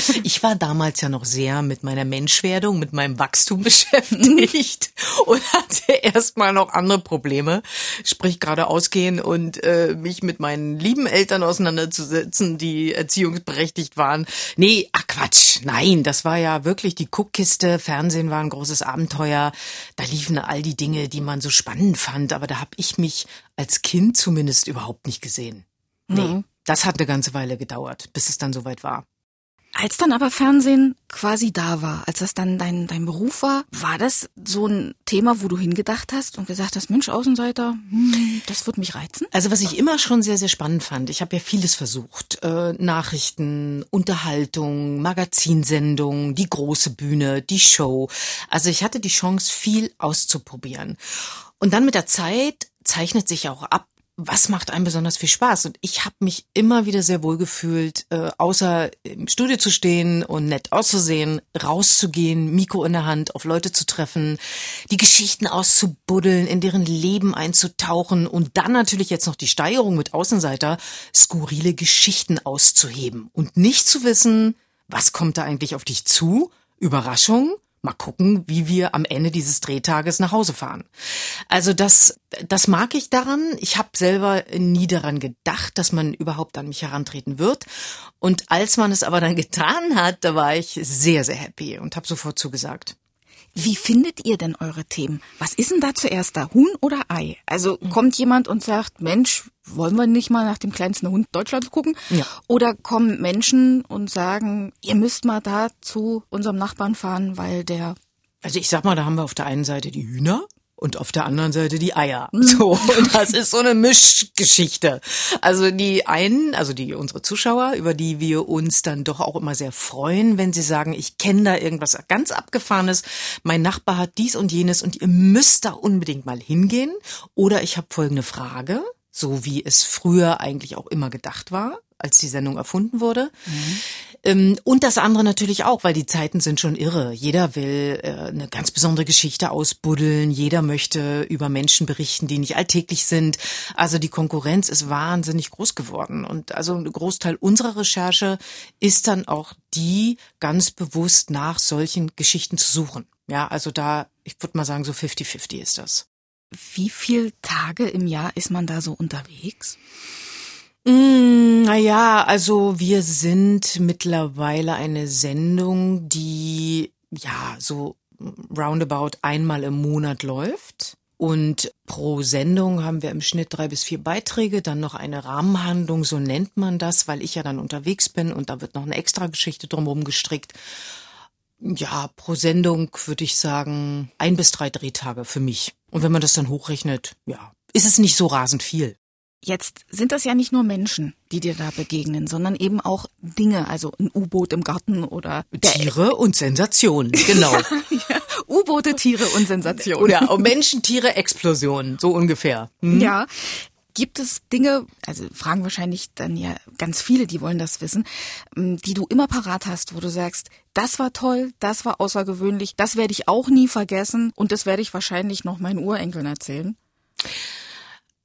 [SPEAKER 15] Ich war damals ja noch sehr mit meiner Menschwerdung, mit meinem Wachstum beschäftigt und hatte erstmal noch andere Probleme, sprich gerade ausgehen und äh, mich mit meinen lieben Eltern auseinanderzusetzen, die erziehungsberechtigt waren. Nee, ach Quatsch, nein, das war ja wirklich die Guckkiste, Fernsehen war ein großes Abenteuer, da liefen all die Dinge, die man so spannend fand, aber da habe ich mich als Kind zumindest überhaupt nicht gesehen. Nee. Mhm. Das hat eine ganze Weile gedauert, bis es dann soweit war.
[SPEAKER 2] Als dann aber Fernsehen quasi da war, als das dann dein, dein Beruf war, war das so ein Thema, wo du hingedacht hast und gesagt hast, Mensch, Außenseiter, hm, das wird mich reizen?
[SPEAKER 15] Also was ich immer schon sehr, sehr spannend fand, ich habe ja vieles versucht. Äh, Nachrichten, Unterhaltung, Magazinsendungen, die große Bühne, die Show. Also ich hatte die Chance, viel auszuprobieren. Und dann mit der Zeit zeichnet sich auch ab, was macht einem besonders viel Spaß? Und ich habe mich immer wieder sehr wohl gefühlt, äh, außer im Studio zu stehen und nett auszusehen, rauszugehen, Mikro in der Hand, auf Leute zu treffen, die Geschichten auszubuddeln, in deren Leben einzutauchen und dann natürlich jetzt noch die Steigerung mit Außenseiter, skurrile Geschichten auszuheben und nicht zu wissen, was kommt da eigentlich auf dich zu? Überraschung? Mal gucken, wie wir am Ende dieses Drehtages nach Hause fahren. Also das, das mag ich daran. Ich habe selber nie daran gedacht, dass man überhaupt an mich herantreten wird. Und als man es aber dann getan hat, da war ich sehr, sehr happy und habe sofort zugesagt.
[SPEAKER 2] Wie findet ihr denn eure Themen? Was ist denn da zuerst da, Huhn oder Ei? Also kommt jemand und sagt, Mensch, wollen wir nicht mal nach dem kleinsten Hund Deutschlands gucken? Ja. Oder kommen Menschen und sagen, ihr müsst mal da zu unserem Nachbarn fahren, weil der
[SPEAKER 15] also ich sag mal, da haben wir auf der einen Seite die Hühner und auf der anderen Seite die Eier. Mhm. So, und das ist so eine Mischgeschichte. Also die einen, also die unsere Zuschauer, über die wir uns dann doch auch immer sehr freuen, wenn sie sagen, ich kenne da irgendwas ganz abgefahrenes, mein Nachbar hat dies und jenes und ihr müsst da unbedingt mal hingehen oder ich habe folgende Frage, so wie es früher eigentlich auch immer gedacht war als die Sendung erfunden wurde. Mhm. Und das andere natürlich auch, weil die Zeiten sind schon irre. Jeder will äh, eine ganz besondere Geschichte ausbuddeln. Jeder möchte über Menschen berichten, die nicht alltäglich sind. Also die Konkurrenz ist wahnsinnig groß geworden. Und also ein Großteil unserer Recherche ist dann auch die, ganz bewusst nach solchen Geschichten zu suchen. Ja, also da, ich würde mal sagen, so 50-50 ist das.
[SPEAKER 2] Wie viele Tage im Jahr ist man da so unterwegs?
[SPEAKER 15] Mm, naja, also wir sind mittlerweile eine Sendung, die ja so roundabout einmal im Monat läuft. Und pro Sendung haben wir im Schnitt drei bis vier Beiträge, dann noch eine Rahmenhandlung, so nennt man das, weil ich ja dann unterwegs bin und da wird noch eine extra Geschichte drumherum gestrickt. Ja, pro Sendung würde ich sagen ein bis drei Drehtage für mich. Und wenn man das dann hochrechnet, ja, ist es nicht so rasend viel.
[SPEAKER 2] Jetzt sind das ja nicht nur Menschen, die dir da begegnen, sondern eben auch Dinge, also ein U-Boot im Garten oder
[SPEAKER 15] Tiere und Sensationen, genau.
[SPEAKER 2] ja, U-Boote, Tiere und Sensationen.
[SPEAKER 15] Oder Menschen, Tiere, Explosionen, so ungefähr.
[SPEAKER 2] Hm? Ja. Gibt es Dinge, also fragen wahrscheinlich dann ja ganz viele, die wollen das wissen, hm, die du immer parat hast, wo du sagst, das war toll, das war außergewöhnlich, das werde ich auch nie vergessen und das werde ich wahrscheinlich noch meinen Urenkeln erzählen?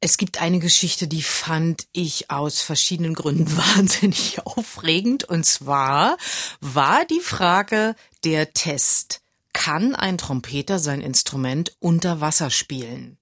[SPEAKER 15] Es gibt eine Geschichte, die fand ich aus verschiedenen Gründen wahnsinnig aufregend. Und zwar war die Frage der Test. kann ein Trompeter sein Instrument unter Wasser spielen.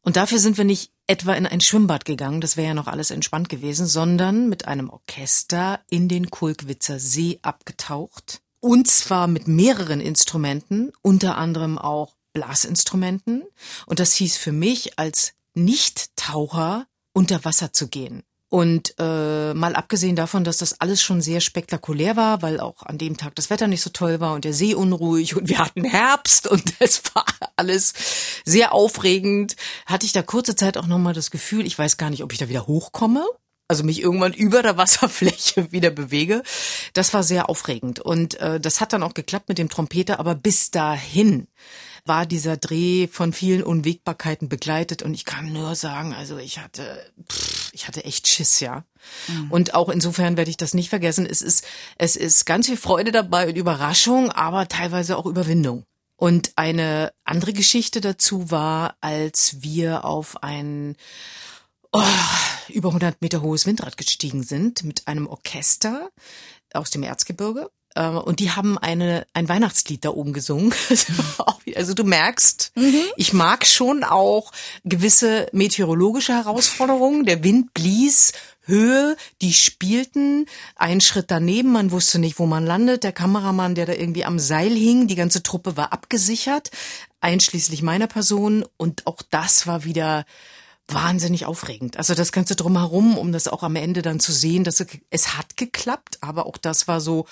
[SPEAKER 15] Und dafür sind wir nicht etwa in ein Schwimmbad gegangen, das wäre ja noch alles entspannt gewesen, sondern mit einem Orchester in den Kulkwitzer See abgetaucht. Und zwar mit mehreren Instrumenten, unter anderem auch Blasinstrumenten. Und das hieß für mich als Nicht-Taucher unter Wasser zu gehen. Und äh, mal abgesehen davon, dass das alles schon sehr spektakulär war, weil auch an dem Tag das Wetter nicht so toll war und der See unruhig und wir hatten Herbst und es war alles sehr aufregend, hatte ich da kurze Zeit auch nochmal das Gefühl, ich weiß gar nicht, ob ich da wieder hochkomme. Also mich irgendwann über der Wasserfläche wieder bewege. Das war sehr aufregend. Und äh, das hat dann auch geklappt mit dem Trompeter, aber bis dahin war dieser Dreh von vielen Unwägbarkeiten begleitet und ich kann nur sagen, also ich hatte, pff, ich hatte echt Schiss, ja. Mhm. Und auch insofern werde ich das nicht vergessen. Es ist, es ist ganz viel Freude dabei und Überraschung, aber teilweise auch Überwindung. Und eine andere Geschichte dazu war, als wir auf ein oh, über 100 Meter hohes Windrad gestiegen sind mit einem Orchester aus dem Erzgebirge und die haben eine, ein Weihnachtslied da oben gesungen. also du merkst, mhm. ich mag schon auch gewisse meteorologische Herausforderungen. Der Wind blies, Höhe, die spielten, ein Schritt daneben, man wusste nicht, wo man landet. Der Kameramann, der da irgendwie am Seil hing, die ganze Truppe war abgesichert, einschließlich meiner Person. Und auch das war wieder wahnsinnig aufregend. Also das Ganze drumherum, um das auch am Ende dann zu sehen, dass es, es hat geklappt, aber auch das war so,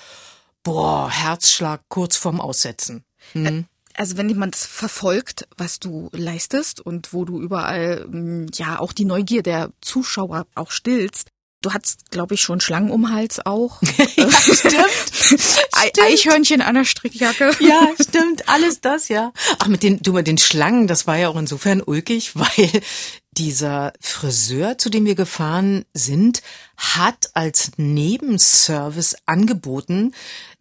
[SPEAKER 15] boah, Herzschlag kurz vorm Aussetzen. Hm.
[SPEAKER 2] Also wenn jemand verfolgt, was du leistest und wo du überall hm, ja auch die Neugier der Zuschauer auch stillst, Du hattest, glaube ich, schon Schlangen um Hals auch.
[SPEAKER 15] ja, stimmt.
[SPEAKER 2] stimmt. Eichhörnchen an der Strickjacke.
[SPEAKER 15] Ja, stimmt. Alles das, ja. Ach, mit den, du, mit den Schlangen, das war ja auch insofern ulkig, weil dieser Friseur, zu dem wir gefahren sind, hat als Nebenservice angeboten,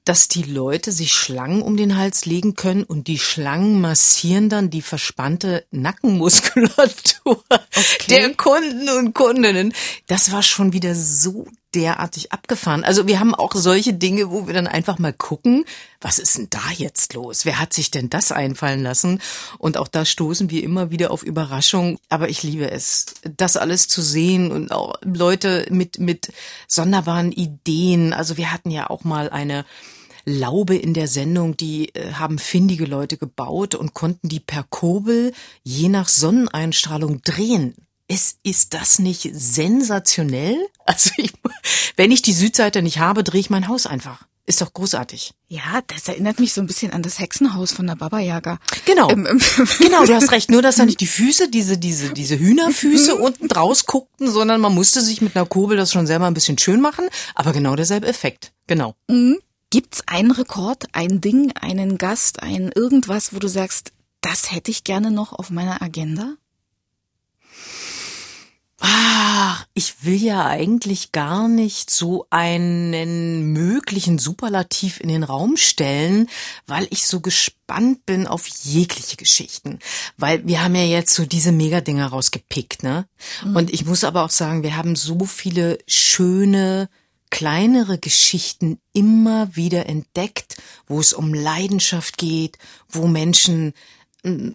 [SPEAKER 15] dass die Leute sich Schlangen um den Hals legen können und die Schlangen massieren dann die verspannte Nackenmuskulatur okay. der Kunden und Kundinnen. Das war schon wieder so derartig abgefahren. Also wir haben auch solche Dinge, wo wir dann einfach mal gucken, was ist denn da jetzt los? Wer hat sich denn das einfallen lassen? Und auch da stoßen wir immer wieder auf Überraschung. Aber ich liebe es, das alles zu sehen und auch Leute mit, mit sonderbaren Ideen. Also wir hatten ja auch mal eine Laube in der Sendung, die äh, haben findige Leute gebaut und konnten die per Kurbel je nach Sonneneinstrahlung drehen. Ist, ist das nicht sensationell? Also ich, wenn ich die Südseite nicht habe, drehe ich mein Haus einfach. Ist doch großartig.
[SPEAKER 2] Ja, das erinnert mich so ein bisschen an das Hexenhaus von der Baba Yaga.
[SPEAKER 15] Genau. Ähm, ähm. genau, du hast recht. Nur, dass da nicht die Füße, diese, diese, diese Hühnerfüße unten draus guckten, sondern man musste sich mit einer Kurbel das schon selber ein bisschen schön machen. Aber genau derselbe Effekt. Genau.
[SPEAKER 2] Mhm. Gibt's einen Rekord, ein Ding, einen Gast, ein irgendwas, wo du sagst, das hätte ich gerne noch auf meiner Agenda?
[SPEAKER 15] Ach, ich will ja eigentlich gar nicht so einen möglichen Superlativ in den Raum stellen, weil ich so gespannt bin auf jegliche Geschichten. Weil wir haben ja jetzt so diese Megadinger rausgepickt, ne? Mhm. Und ich muss aber auch sagen, wir haben so viele schöne, kleinere Geschichten immer wieder entdeckt, wo es um Leidenschaft geht, wo Menschen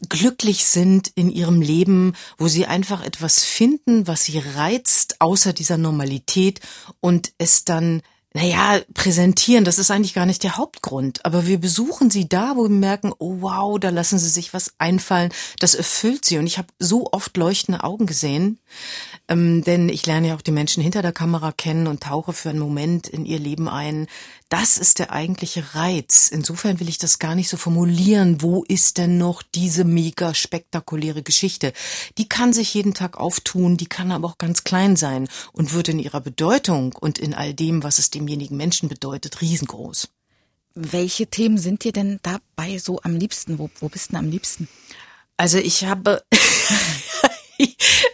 [SPEAKER 15] glücklich sind in ihrem Leben, wo sie einfach etwas finden, was sie reizt außer dieser Normalität und es dann naja, präsentieren, das ist eigentlich gar nicht der Hauptgrund. Aber wir besuchen sie da, wo wir merken, oh wow, da lassen sie sich was einfallen. Das erfüllt sie. Und ich habe so oft leuchtende Augen gesehen, ähm, denn ich lerne ja auch die Menschen hinter der Kamera kennen und tauche für einen Moment in ihr Leben ein. Das ist der eigentliche Reiz. Insofern will ich das gar nicht so formulieren. Wo ist denn noch diese mega spektakuläre Geschichte? Die kann sich jeden Tag auftun, die kann aber auch ganz klein sein und wird in ihrer Bedeutung und in all dem, was es demjenigen Menschen bedeutet, riesengroß.
[SPEAKER 2] Welche Themen sind dir denn dabei so am liebsten? Wo, wo bist du am liebsten?
[SPEAKER 15] Also ich habe,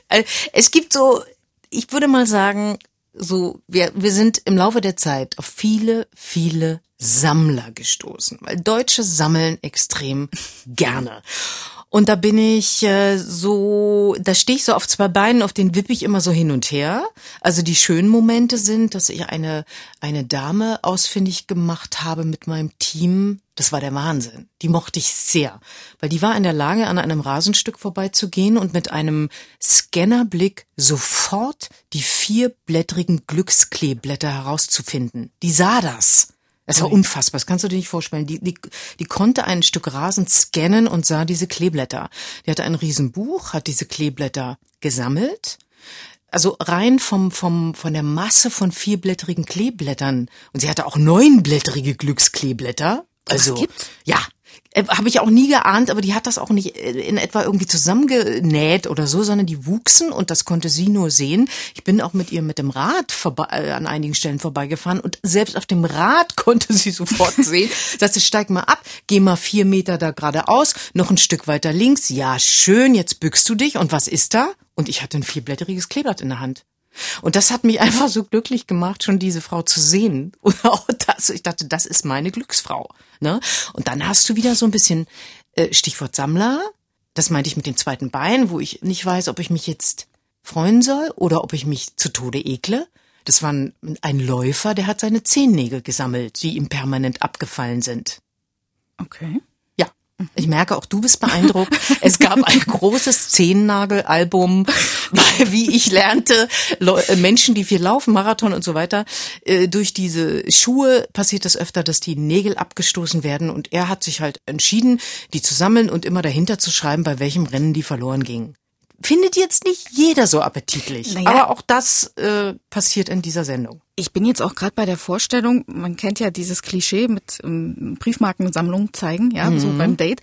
[SPEAKER 15] es gibt so, ich würde mal sagen, so, wir, wir sind im Laufe der Zeit auf viele, viele Sammler gestoßen, weil Deutsche sammeln extrem gerne. Und da bin ich äh, so, da stehe ich so auf zwei Beinen, auf den wippe ich immer so hin und her. Also die schönen Momente sind, dass ich eine, eine Dame ausfindig gemacht habe mit meinem Team. Das war der Wahnsinn. Die mochte ich sehr, weil die war in der Lage, an einem Rasenstück vorbeizugehen und mit einem Scannerblick sofort die vierblättrigen Glückskleeblätter herauszufinden. Die sah das. Es war unfassbar, das kannst du dir nicht vorstellen. Die, die, die konnte ein Stück Rasen scannen und sah diese Kleeblätter. Die hatte ein Riesenbuch, hat diese Kleeblätter gesammelt. Also rein vom, vom, von der Masse von vierblättrigen Kleeblättern. Und sie hatte auch neunblättrige Glückskleeblätter. Also,
[SPEAKER 2] gibt's?
[SPEAKER 15] ja, habe ich auch nie geahnt, aber die hat das auch nicht äh, in etwa irgendwie zusammengenäht oder so, sondern die wuchsen und das konnte sie nur sehen. Ich bin auch mit ihr mit dem Rad vorbei, äh, an einigen Stellen vorbeigefahren und selbst auf dem Rad konnte sie sofort sehen. Sagte, steig mal ab, geh mal vier Meter da geradeaus, noch ein Stück weiter links. Ja, schön, jetzt bückst du dich und was ist da? Und ich hatte ein vierblättriges Kleeblatt in der Hand. Und das hat mich einfach so glücklich gemacht, schon diese Frau zu sehen. Und auch das, ich dachte, das ist meine Glücksfrau. Ne? Und dann hast du wieder so ein bisschen äh, Stichwort Sammler. Das meinte ich mit dem zweiten Bein, wo ich nicht weiß, ob ich mich jetzt freuen soll oder ob ich mich zu Tode ekle. Das war ein, Läufer, der hat seine Zehennägel gesammelt, die ihm permanent abgefallen sind.
[SPEAKER 2] Okay.
[SPEAKER 15] Ja, ich merke, auch du bist beeindruckt. Es gab ein großes Zehennagelalbum, weil, wie ich lernte, äh, Menschen, die viel laufen, Marathon und so weiter, äh, durch diese Schuhe passiert es öfter, dass die Nägel abgestoßen werden und er hat sich halt entschieden, die zu sammeln und immer dahinter zu schreiben, bei welchem Rennen die verloren gingen. Findet jetzt nicht jeder so appetitlich,
[SPEAKER 2] Naja.
[SPEAKER 15] aber auch das äh, passiert in dieser Sendung.
[SPEAKER 2] Ich bin jetzt auch gerade bei der Vorstellung, man kennt ja dieses Klischee mit ähm, Briefmarkensammlung zeigen, ja, so
[SPEAKER 15] Mhm.
[SPEAKER 2] beim Date.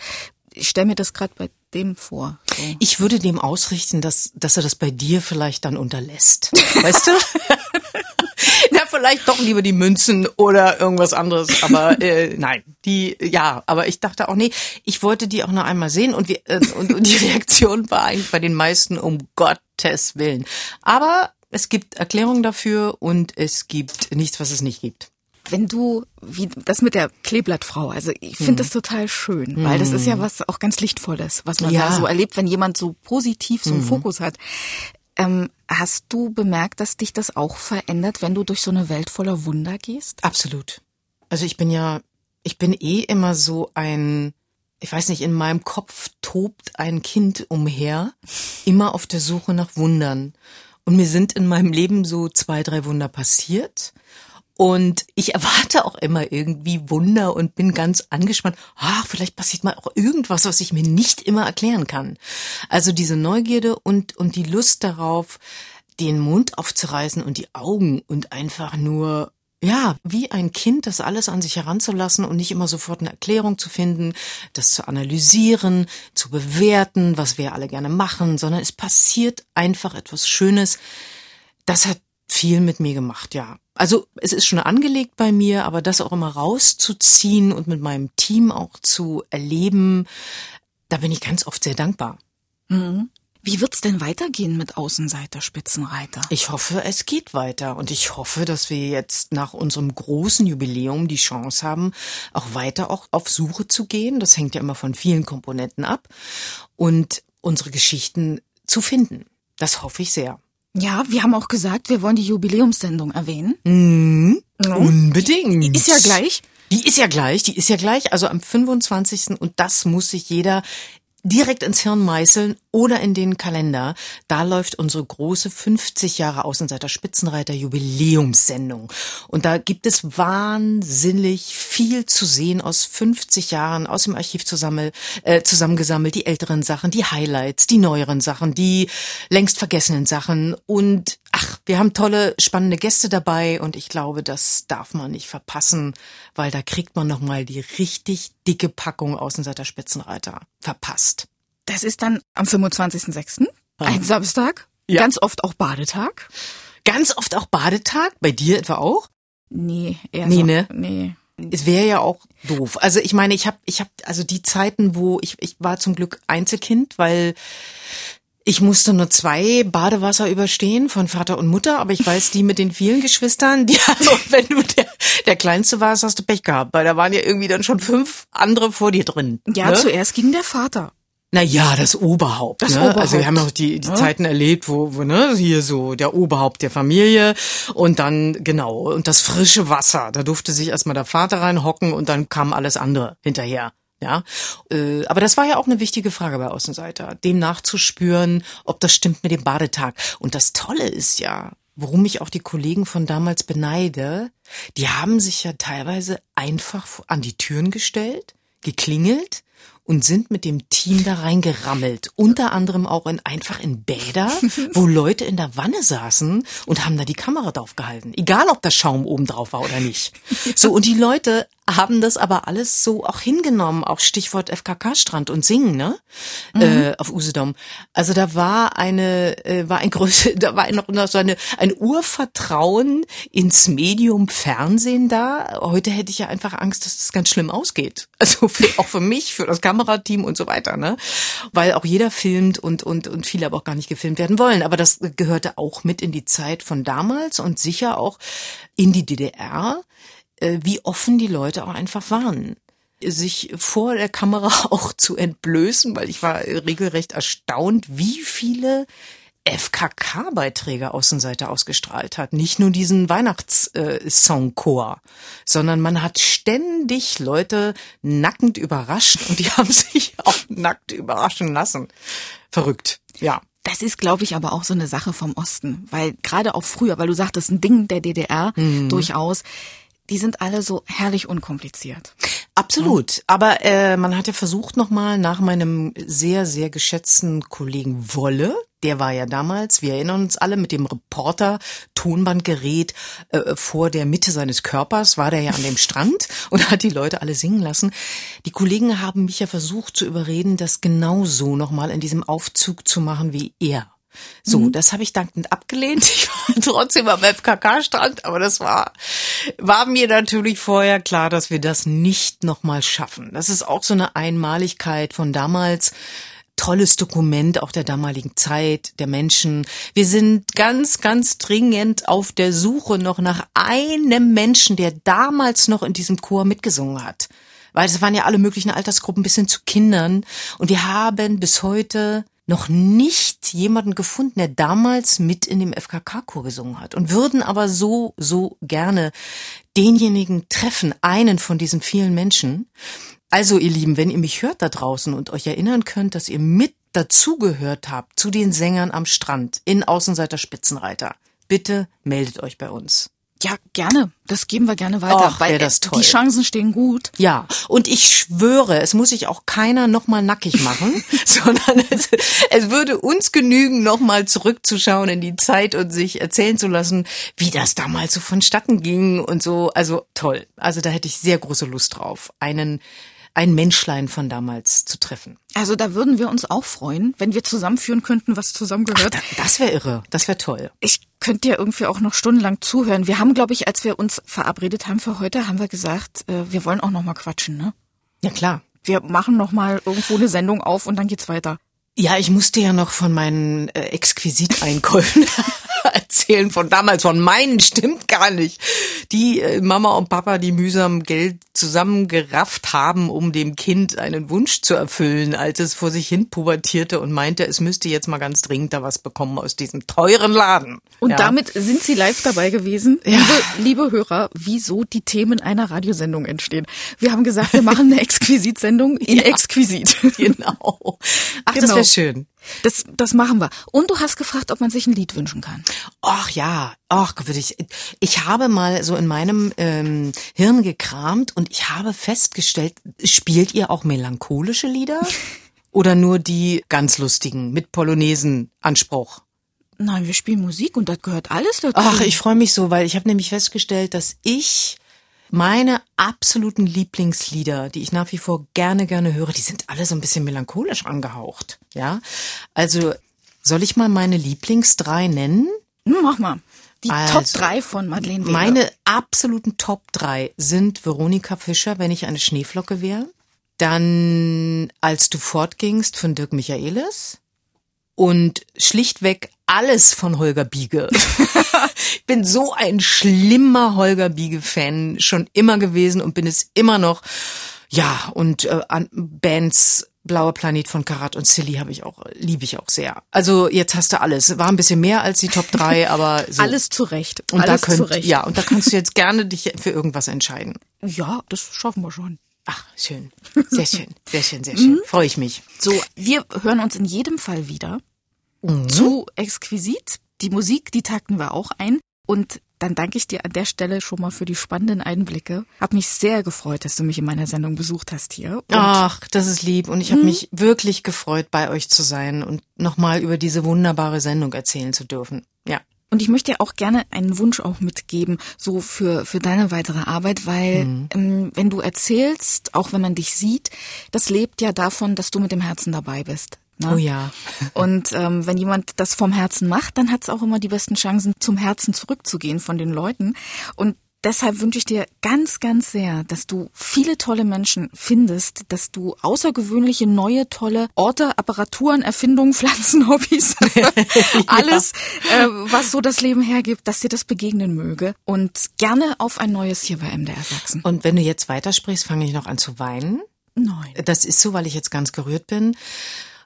[SPEAKER 2] Ich stelle mir das gerade bei dem vor. So.
[SPEAKER 15] Ich würde dem ausrichten, dass, dass er das bei dir vielleicht dann unterlässt. Weißt du? Na, vielleicht doch lieber die Münzen oder irgendwas anderes. Aber äh, nein, die, ja, aber ich dachte auch, nee, ich wollte die auch noch einmal sehen und, wir, äh, und, und die Reaktion war eigentlich bei den meisten um Gottes Willen. Aber es gibt Erklärungen dafür und es gibt nichts, was es nicht gibt.
[SPEAKER 2] Wenn du, wie das mit der Kleeblattfrau, also ich finde
[SPEAKER 15] Mhm.
[SPEAKER 2] das total schön, weil das ist ja
[SPEAKER 15] Mhm.
[SPEAKER 2] was auch ganz Lichtvolles, was man
[SPEAKER 15] Ja.
[SPEAKER 2] da so erlebt, wenn jemand so positiv so einen
[SPEAKER 15] Mhm.
[SPEAKER 2] Fokus hat. Ähm, hast du bemerkt, dass dich das auch verändert, wenn du durch so eine Welt voller Wunder gehst?
[SPEAKER 15] Absolut. Also ich bin ja, ich bin eh immer so ein, ich weiß nicht, in meinem Kopf tobt ein Kind umher, immer auf der Suche nach Wundern. Und mir sind in meinem Leben so zwei, drei Wunder passiert. Und ich erwarte auch immer irgendwie Wunder und bin ganz angespannt. Ach, vielleicht passiert mal auch irgendwas, was ich mir nicht immer erklären kann. Also diese Neugierde und, und die Lust darauf, den Mund aufzureißen und die Augen und einfach nur, ja, wie ein Kind, das alles an sich heranzulassen und nicht immer sofort eine Erklärung zu finden, das zu analysieren, zu bewerten, was wir alle gerne machen, sondern es passiert einfach etwas Schönes. Das hat viel mit mir gemacht, ja. Also es ist schon angelegt bei mir, aber das auch immer rauszuziehen und mit meinem Team auch zu erleben, da bin ich ganz oft sehr dankbar.
[SPEAKER 2] Mhm. Wie wird's denn weitergehen mit Außenseiter Spitzenreiter?
[SPEAKER 15] Ich hoffe, es geht weiter und ich hoffe, dass wir jetzt nach unserem großen Jubiläum die Chance haben, auch weiter auch auf Suche zu gehen. Das hängt ja immer von vielen Komponenten ab und unsere Geschichten zu finden. Das hoffe ich sehr.
[SPEAKER 2] Ja, wir haben auch gesagt, wir wollen die Jubiläumssendung erwähnen.
[SPEAKER 15] Mhm.
[SPEAKER 2] Ja.
[SPEAKER 15] Unbedingt.
[SPEAKER 2] Die ist ja gleich.
[SPEAKER 15] Die ist ja gleich, die ist ja gleich, also am 25. und das muss sich jeder direkt ins Hirn meißeln oder in den Kalender. Da läuft unsere große 50 Jahre Außenseiter Spitzenreiter Jubiläumssendung. Und da gibt es wahnsinnig viel zu sehen aus 50 Jahren aus dem Archiv zusammen, äh, zusammengesammelt. Die älteren Sachen, die Highlights, die neueren Sachen, die längst vergessenen Sachen. Und ach, wir haben tolle, spannende Gäste dabei und ich glaube, das darf man nicht verpassen, weil da kriegt man nochmal die richtig dicke Packung Außenseiter Spitzenreiter verpasst.
[SPEAKER 2] Das ist dann am 25.06., ein Samstag,
[SPEAKER 15] Ja.
[SPEAKER 2] ganz oft auch Badetag.
[SPEAKER 15] Ganz oft auch Badetag, bei dir etwa auch?
[SPEAKER 2] Nee, eher
[SPEAKER 15] Nee,
[SPEAKER 2] so.
[SPEAKER 15] ne?
[SPEAKER 2] Nee.
[SPEAKER 15] Es wäre ja auch doof. Also ich meine, ich habe ich hab, also die Zeiten, wo ich ich war zum Glück Einzelkind, weil ich musste nur zwei Badewasser überstehen von Vater und Mutter, aber ich weiß, die mit den vielen Geschwistern, die also, wenn du der, der Kleinste warst, hast du Pech gehabt, weil da waren ja irgendwie dann schon fünf andere vor dir drin.
[SPEAKER 2] Ja,
[SPEAKER 15] ne?
[SPEAKER 2] zuerst ging der Vater.
[SPEAKER 15] Naja, das Oberhaupt.
[SPEAKER 2] Das
[SPEAKER 15] ne?
[SPEAKER 2] Oberhaupt.
[SPEAKER 15] Also wir haben auch die, die
[SPEAKER 2] Ja.
[SPEAKER 15] Zeiten erlebt, wo, wo ne, hier so der Oberhaupt der Familie und dann genau und das frische Wasser. Da durfte sich erstmal der Vater reinhocken und dann kam alles andere hinterher. Ja, äh, aber das war ja auch eine wichtige Frage bei Außenseiter, dem nachzuspüren, ob das stimmt mit dem Badetag. Und das Tolle ist ja, worum ich auch die Kollegen von damals beneide, die haben sich ja teilweise einfach an die Türen gestellt, geklingelt und sind mit dem Team da reingerammelt. Unter anderem auch in, einfach in Bäder, wo Leute in der Wanne saßen und haben da die Kamera drauf gehalten. Egal, ob da Schaum oben drauf war oder nicht. So, und die Leute haben das aber alles so auch hingenommen, auch Stichwort FKK-Strand und Singen, ne? Äh, auf Usedom. Also da war eine, äh, war ein größer, da war noch, noch so eine, ein Urvertrauen ins Medium Fernsehen da. Heute hätte ich ja einfach Angst, dass das ganz schlimm ausgeht. Also für, auch für mich, für das Kamerateam und so weiter, ne? Weil auch jeder filmt und, und, und viele aber auch gar nicht gefilmt werden wollen. Aber das gehörte auch mit in die Zeit von damals und sicher auch in die DDR äh, wie offen die Leute auch einfach waren sich vor der Kamera auch zu entblößen, weil ich war regelrecht erstaunt, wie viele FKK-Beiträge Außenseite ausgestrahlt hat. Nicht nur diesen Weihnachtssongchor, sondern man hat ständig Leute nackend überrascht und die haben sich auch nackt überraschen lassen. Verrückt, ja.
[SPEAKER 2] Das ist, glaube ich, aber auch so eine Sache vom Osten, weil gerade auch früher, weil du sagtest, ein Ding der DDR
[SPEAKER 15] Mhm.
[SPEAKER 2] durchaus, die sind alle so herrlich unkompliziert.
[SPEAKER 15] Absolut. Aber äh, man hat ja versucht nochmal nach meinem sehr, sehr geschätzten Kollegen Wolle, der war ja damals, wir erinnern uns alle, mit dem Reporter Tonbandgerät äh, vor der Mitte seines Körpers, war der ja an dem Strand und hat die Leute alle singen lassen. Die Kollegen haben mich ja versucht zu überreden, das genau so nochmal in diesem Aufzug zu machen wie er. So,
[SPEAKER 2] Mhm.
[SPEAKER 15] das habe ich dankend abgelehnt. Ich war trotzdem am FKK-Strand, aber das war, war mir natürlich vorher klar, dass wir das nicht nochmal schaffen. Das ist auch so eine Einmaligkeit von damals. Tolles Dokument auch der damaligen Zeit, der Menschen. Wir sind ganz, ganz dringend auf der Suche noch nach einem Menschen, der damals noch in diesem Chor mitgesungen hat. Weil es waren ja alle möglichen Altersgruppen bis hin zu Kindern. Und wir haben bis heute noch nicht jemanden gefunden, der damals mit in dem FKK-Chor gesungen hat und würden aber so, so gerne denjenigen treffen, einen von diesen vielen Menschen. Also, ihr Lieben, wenn ihr mich hört da draußen und euch erinnern könnt, dass ihr mit dazugehört habt zu den Sängern am Strand in Außenseiter Spitzenreiter, bitte meldet euch bei uns.
[SPEAKER 2] Ja, gerne. Das geben wir gerne weiter,
[SPEAKER 15] Och,
[SPEAKER 2] weil
[SPEAKER 15] wär das
[SPEAKER 2] äh,
[SPEAKER 15] toll.
[SPEAKER 2] die Chancen stehen gut.
[SPEAKER 15] Ja, und ich schwöre, es muss sich auch keiner nochmal nackig machen, sondern es, es würde uns genügen, nochmal zurückzuschauen in die Zeit und sich erzählen zu lassen, wie das damals so vonstatten ging und so. Also toll. Also da hätte ich sehr große Lust drauf, einen ein Menschlein von damals zu treffen.
[SPEAKER 2] Also da würden wir uns auch freuen, wenn wir zusammenführen könnten, was zusammengehört.
[SPEAKER 15] Das wäre irre, das wäre toll.
[SPEAKER 2] Ich könnte dir irgendwie auch noch stundenlang zuhören. Wir haben, glaube ich, als wir uns verabredet haben für heute, haben wir gesagt, äh, wir wollen auch noch mal quatschen, ne?
[SPEAKER 15] Ja klar.
[SPEAKER 2] Wir machen noch mal irgendwo eine Sendung auf und dann geht's weiter.
[SPEAKER 15] Ja, ich musste ja noch von meinen äh, Exquisit-Einkäufen erzählen, von damals, von meinen, stimmt gar nicht. Die äh, Mama und Papa, die mühsam Geld zusammengerafft haben, um dem Kind einen Wunsch zu erfüllen, als es vor sich hin pubertierte und meinte, es müsste jetzt mal ganz dringend da was bekommen aus diesem teuren Laden.
[SPEAKER 2] Und
[SPEAKER 15] ja.
[SPEAKER 2] damit sind Sie live dabei gewesen,
[SPEAKER 15] Ja.
[SPEAKER 2] liebe, liebe Hörer, wieso die Themen einer Radiosendung entstehen. Wir haben gesagt, wir machen eine Exquisit-Sendung in Exquisit.
[SPEAKER 15] Genau. Ach, das
[SPEAKER 2] Genau.
[SPEAKER 15] Wäre schön.
[SPEAKER 2] Das, das machen wir. Und du hast gefragt, ob man sich ein Lied wünschen kann.
[SPEAKER 15] Ach ja, ach würde ich. Ich habe mal so in meinem ähm, Hirn gekramt und ich habe festgestellt, spielt ihr auch melancholische Lieder oder nur die ganz lustigen mit Polonesen-Anspruch?
[SPEAKER 2] Nein, wir spielen Musik und das gehört alles dazu.
[SPEAKER 15] Ach, ich freue mich so, weil ich habe nämlich festgestellt, dass ich meine absoluten Lieblingslieder, die ich nach wie vor gerne, gerne höre, die sind alle so ein bisschen melancholisch angehaucht. Ja, also soll ich mal meine Lieblings drei nennen?
[SPEAKER 2] Mach mal. Die
[SPEAKER 15] Also,
[SPEAKER 2] Top 3 von Madeleine Weber.
[SPEAKER 15] Meine absoluten Top 3 sind Veronika Fischer, wenn ich eine Schneeflocke wäre. Dann Als du fortgingst von Dirk Michaelis. Und schlichtweg alles von Holger Biege. ich bin so ein schlimmer Holger Biege-Fan schon immer gewesen und bin es immer noch. Ja, und äh, an Bands Blauer Planet von Karat und Silly habe ich auch, liebe ich auch sehr. Also jetzt hast du alles. War ein bisschen mehr als die Top 3, aber so.
[SPEAKER 2] Alles zurecht.
[SPEAKER 15] Und
[SPEAKER 2] alles
[SPEAKER 15] da könnt,
[SPEAKER 2] zurecht.
[SPEAKER 15] ja, und da kannst du jetzt gerne dich für irgendwas entscheiden.
[SPEAKER 2] Ja, das schaffen wir schon.
[SPEAKER 15] Ach, schön. Sehr schön. Sehr schön, sehr schön.
[SPEAKER 2] Mhm.
[SPEAKER 15] Freue ich mich.
[SPEAKER 2] So, wir hören uns in jedem Fall wieder.
[SPEAKER 15] Mhm.
[SPEAKER 2] Zu exquisit. Die Musik, die takten wir auch ein. Und dann danke ich dir an der Stelle schon mal für die spannenden Einblicke. Hab mich sehr gefreut, dass du mich in meiner Sendung besucht hast hier. Und
[SPEAKER 15] Ach, das ist lieb. Und ich habe
[SPEAKER 2] Hm.
[SPEAKER 15] mich wirklich gefreut, bei euch zu sein und nochmal über diese wunderbare Sendung erzählen zu dürfen. Ja.
[SPEAKER 2] Und ich möchte dir auch gerne einen Wunsch auch mitgeben, so für, für deine weitere Arbeit, weil
[SPEAKER 15] Mhm.
[SPEAKER 2] ähm, wenn du erzählst, auch wenn man dich sieht, das lebt ja davon, dass du mit dem Herzen dabei bist. Ne?
[SPEAKER 15] Oh ja.
[SPEAKER 2] Und ähm, wenn jemand das vom Herzen macht, dann hat es auch immer die besten Chancen, zum Herzen zurückzugehen von den Leuten. Und deshalb wünsche ich dir ganz, ganz sehr, dass du viele tolle Menschen findest, dass du außergewöhnliche, neue, tolle Orte, Apparaturen, Erfindungen, Pflanzen, Hobbys, alles, äh, was so das Leben hergibt, dass dir das begegnen möge. Und gerne auf ein neues hier bei MDR Sachsen.
[SPEAKER 15] Und wenn du jetzt weitersprichst, fange ich noch an zu weinen.
[SPEAKER 2] Nein.
[SPEAKER 15] Das ist so, weil ich jetzt ganz gerührt bin.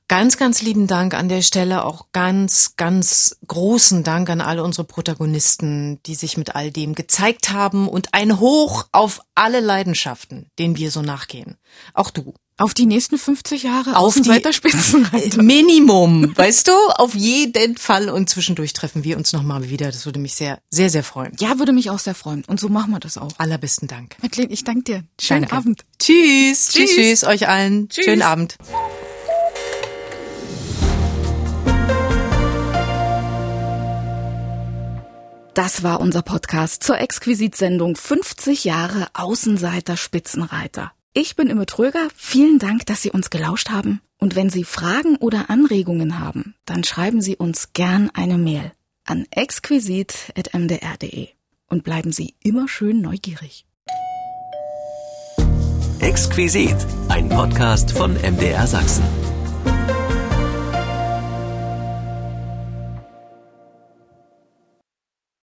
[SPEAKER 15] Ganz, ganz lieben Dank an der Stelle, auch ganz, ganz großen Dank an alle unsere Protagonisten, die sich mit all dem gezeigt haben und ein Hoch auf alle Leidenschaften, denen wir so nachgehen. Auch du.
[SPEAKER 2] Auf die nächsten 50 Jahre
[SPEAKER 15] Auf die-. Minimum, weißt du? Auf jeden Fall und zwischendurch treffen wir uns nochmal wieder. Das würde mich sehr, sehr, sehr freuen.
[SPEAKER 2] Ja, würde mich auch sehr freuen. Und so machen wir das auch.
[SPEAKER 15] Allerbesten Dank.
[SPEAKER 2] Madeleine, ich danke dir. Schönen
[SPEAKER 15] Danke.
[SPEAKER 2] Abend.
[SPEAKER 15] Tschüss. Tschüss,
[SPEAKER 2] Tschüss.
[SPEAKER 15] tschüss euch allen.
[SPEAKER 2] Tschüss.
[SPEAKER 15] Schönen Abend.
[SPEAKER 2] Das war unser Podcast zur Exquisit-Sendung 50 Jahre Außenseiter Spitzenreiter. Ich bin Imme Tröger. Vielen Dank, dass Sie uns gelauscht haben. Und wenn Sie Fragen oder Anregungen haben, dann schreiben Sie uns gern eine Mail an exquisit.mdr.de. Und bleiben Sie immer schön neugierig.
[SPEAKER 1] Exquisit, ein Podcast von MDR Sachsen.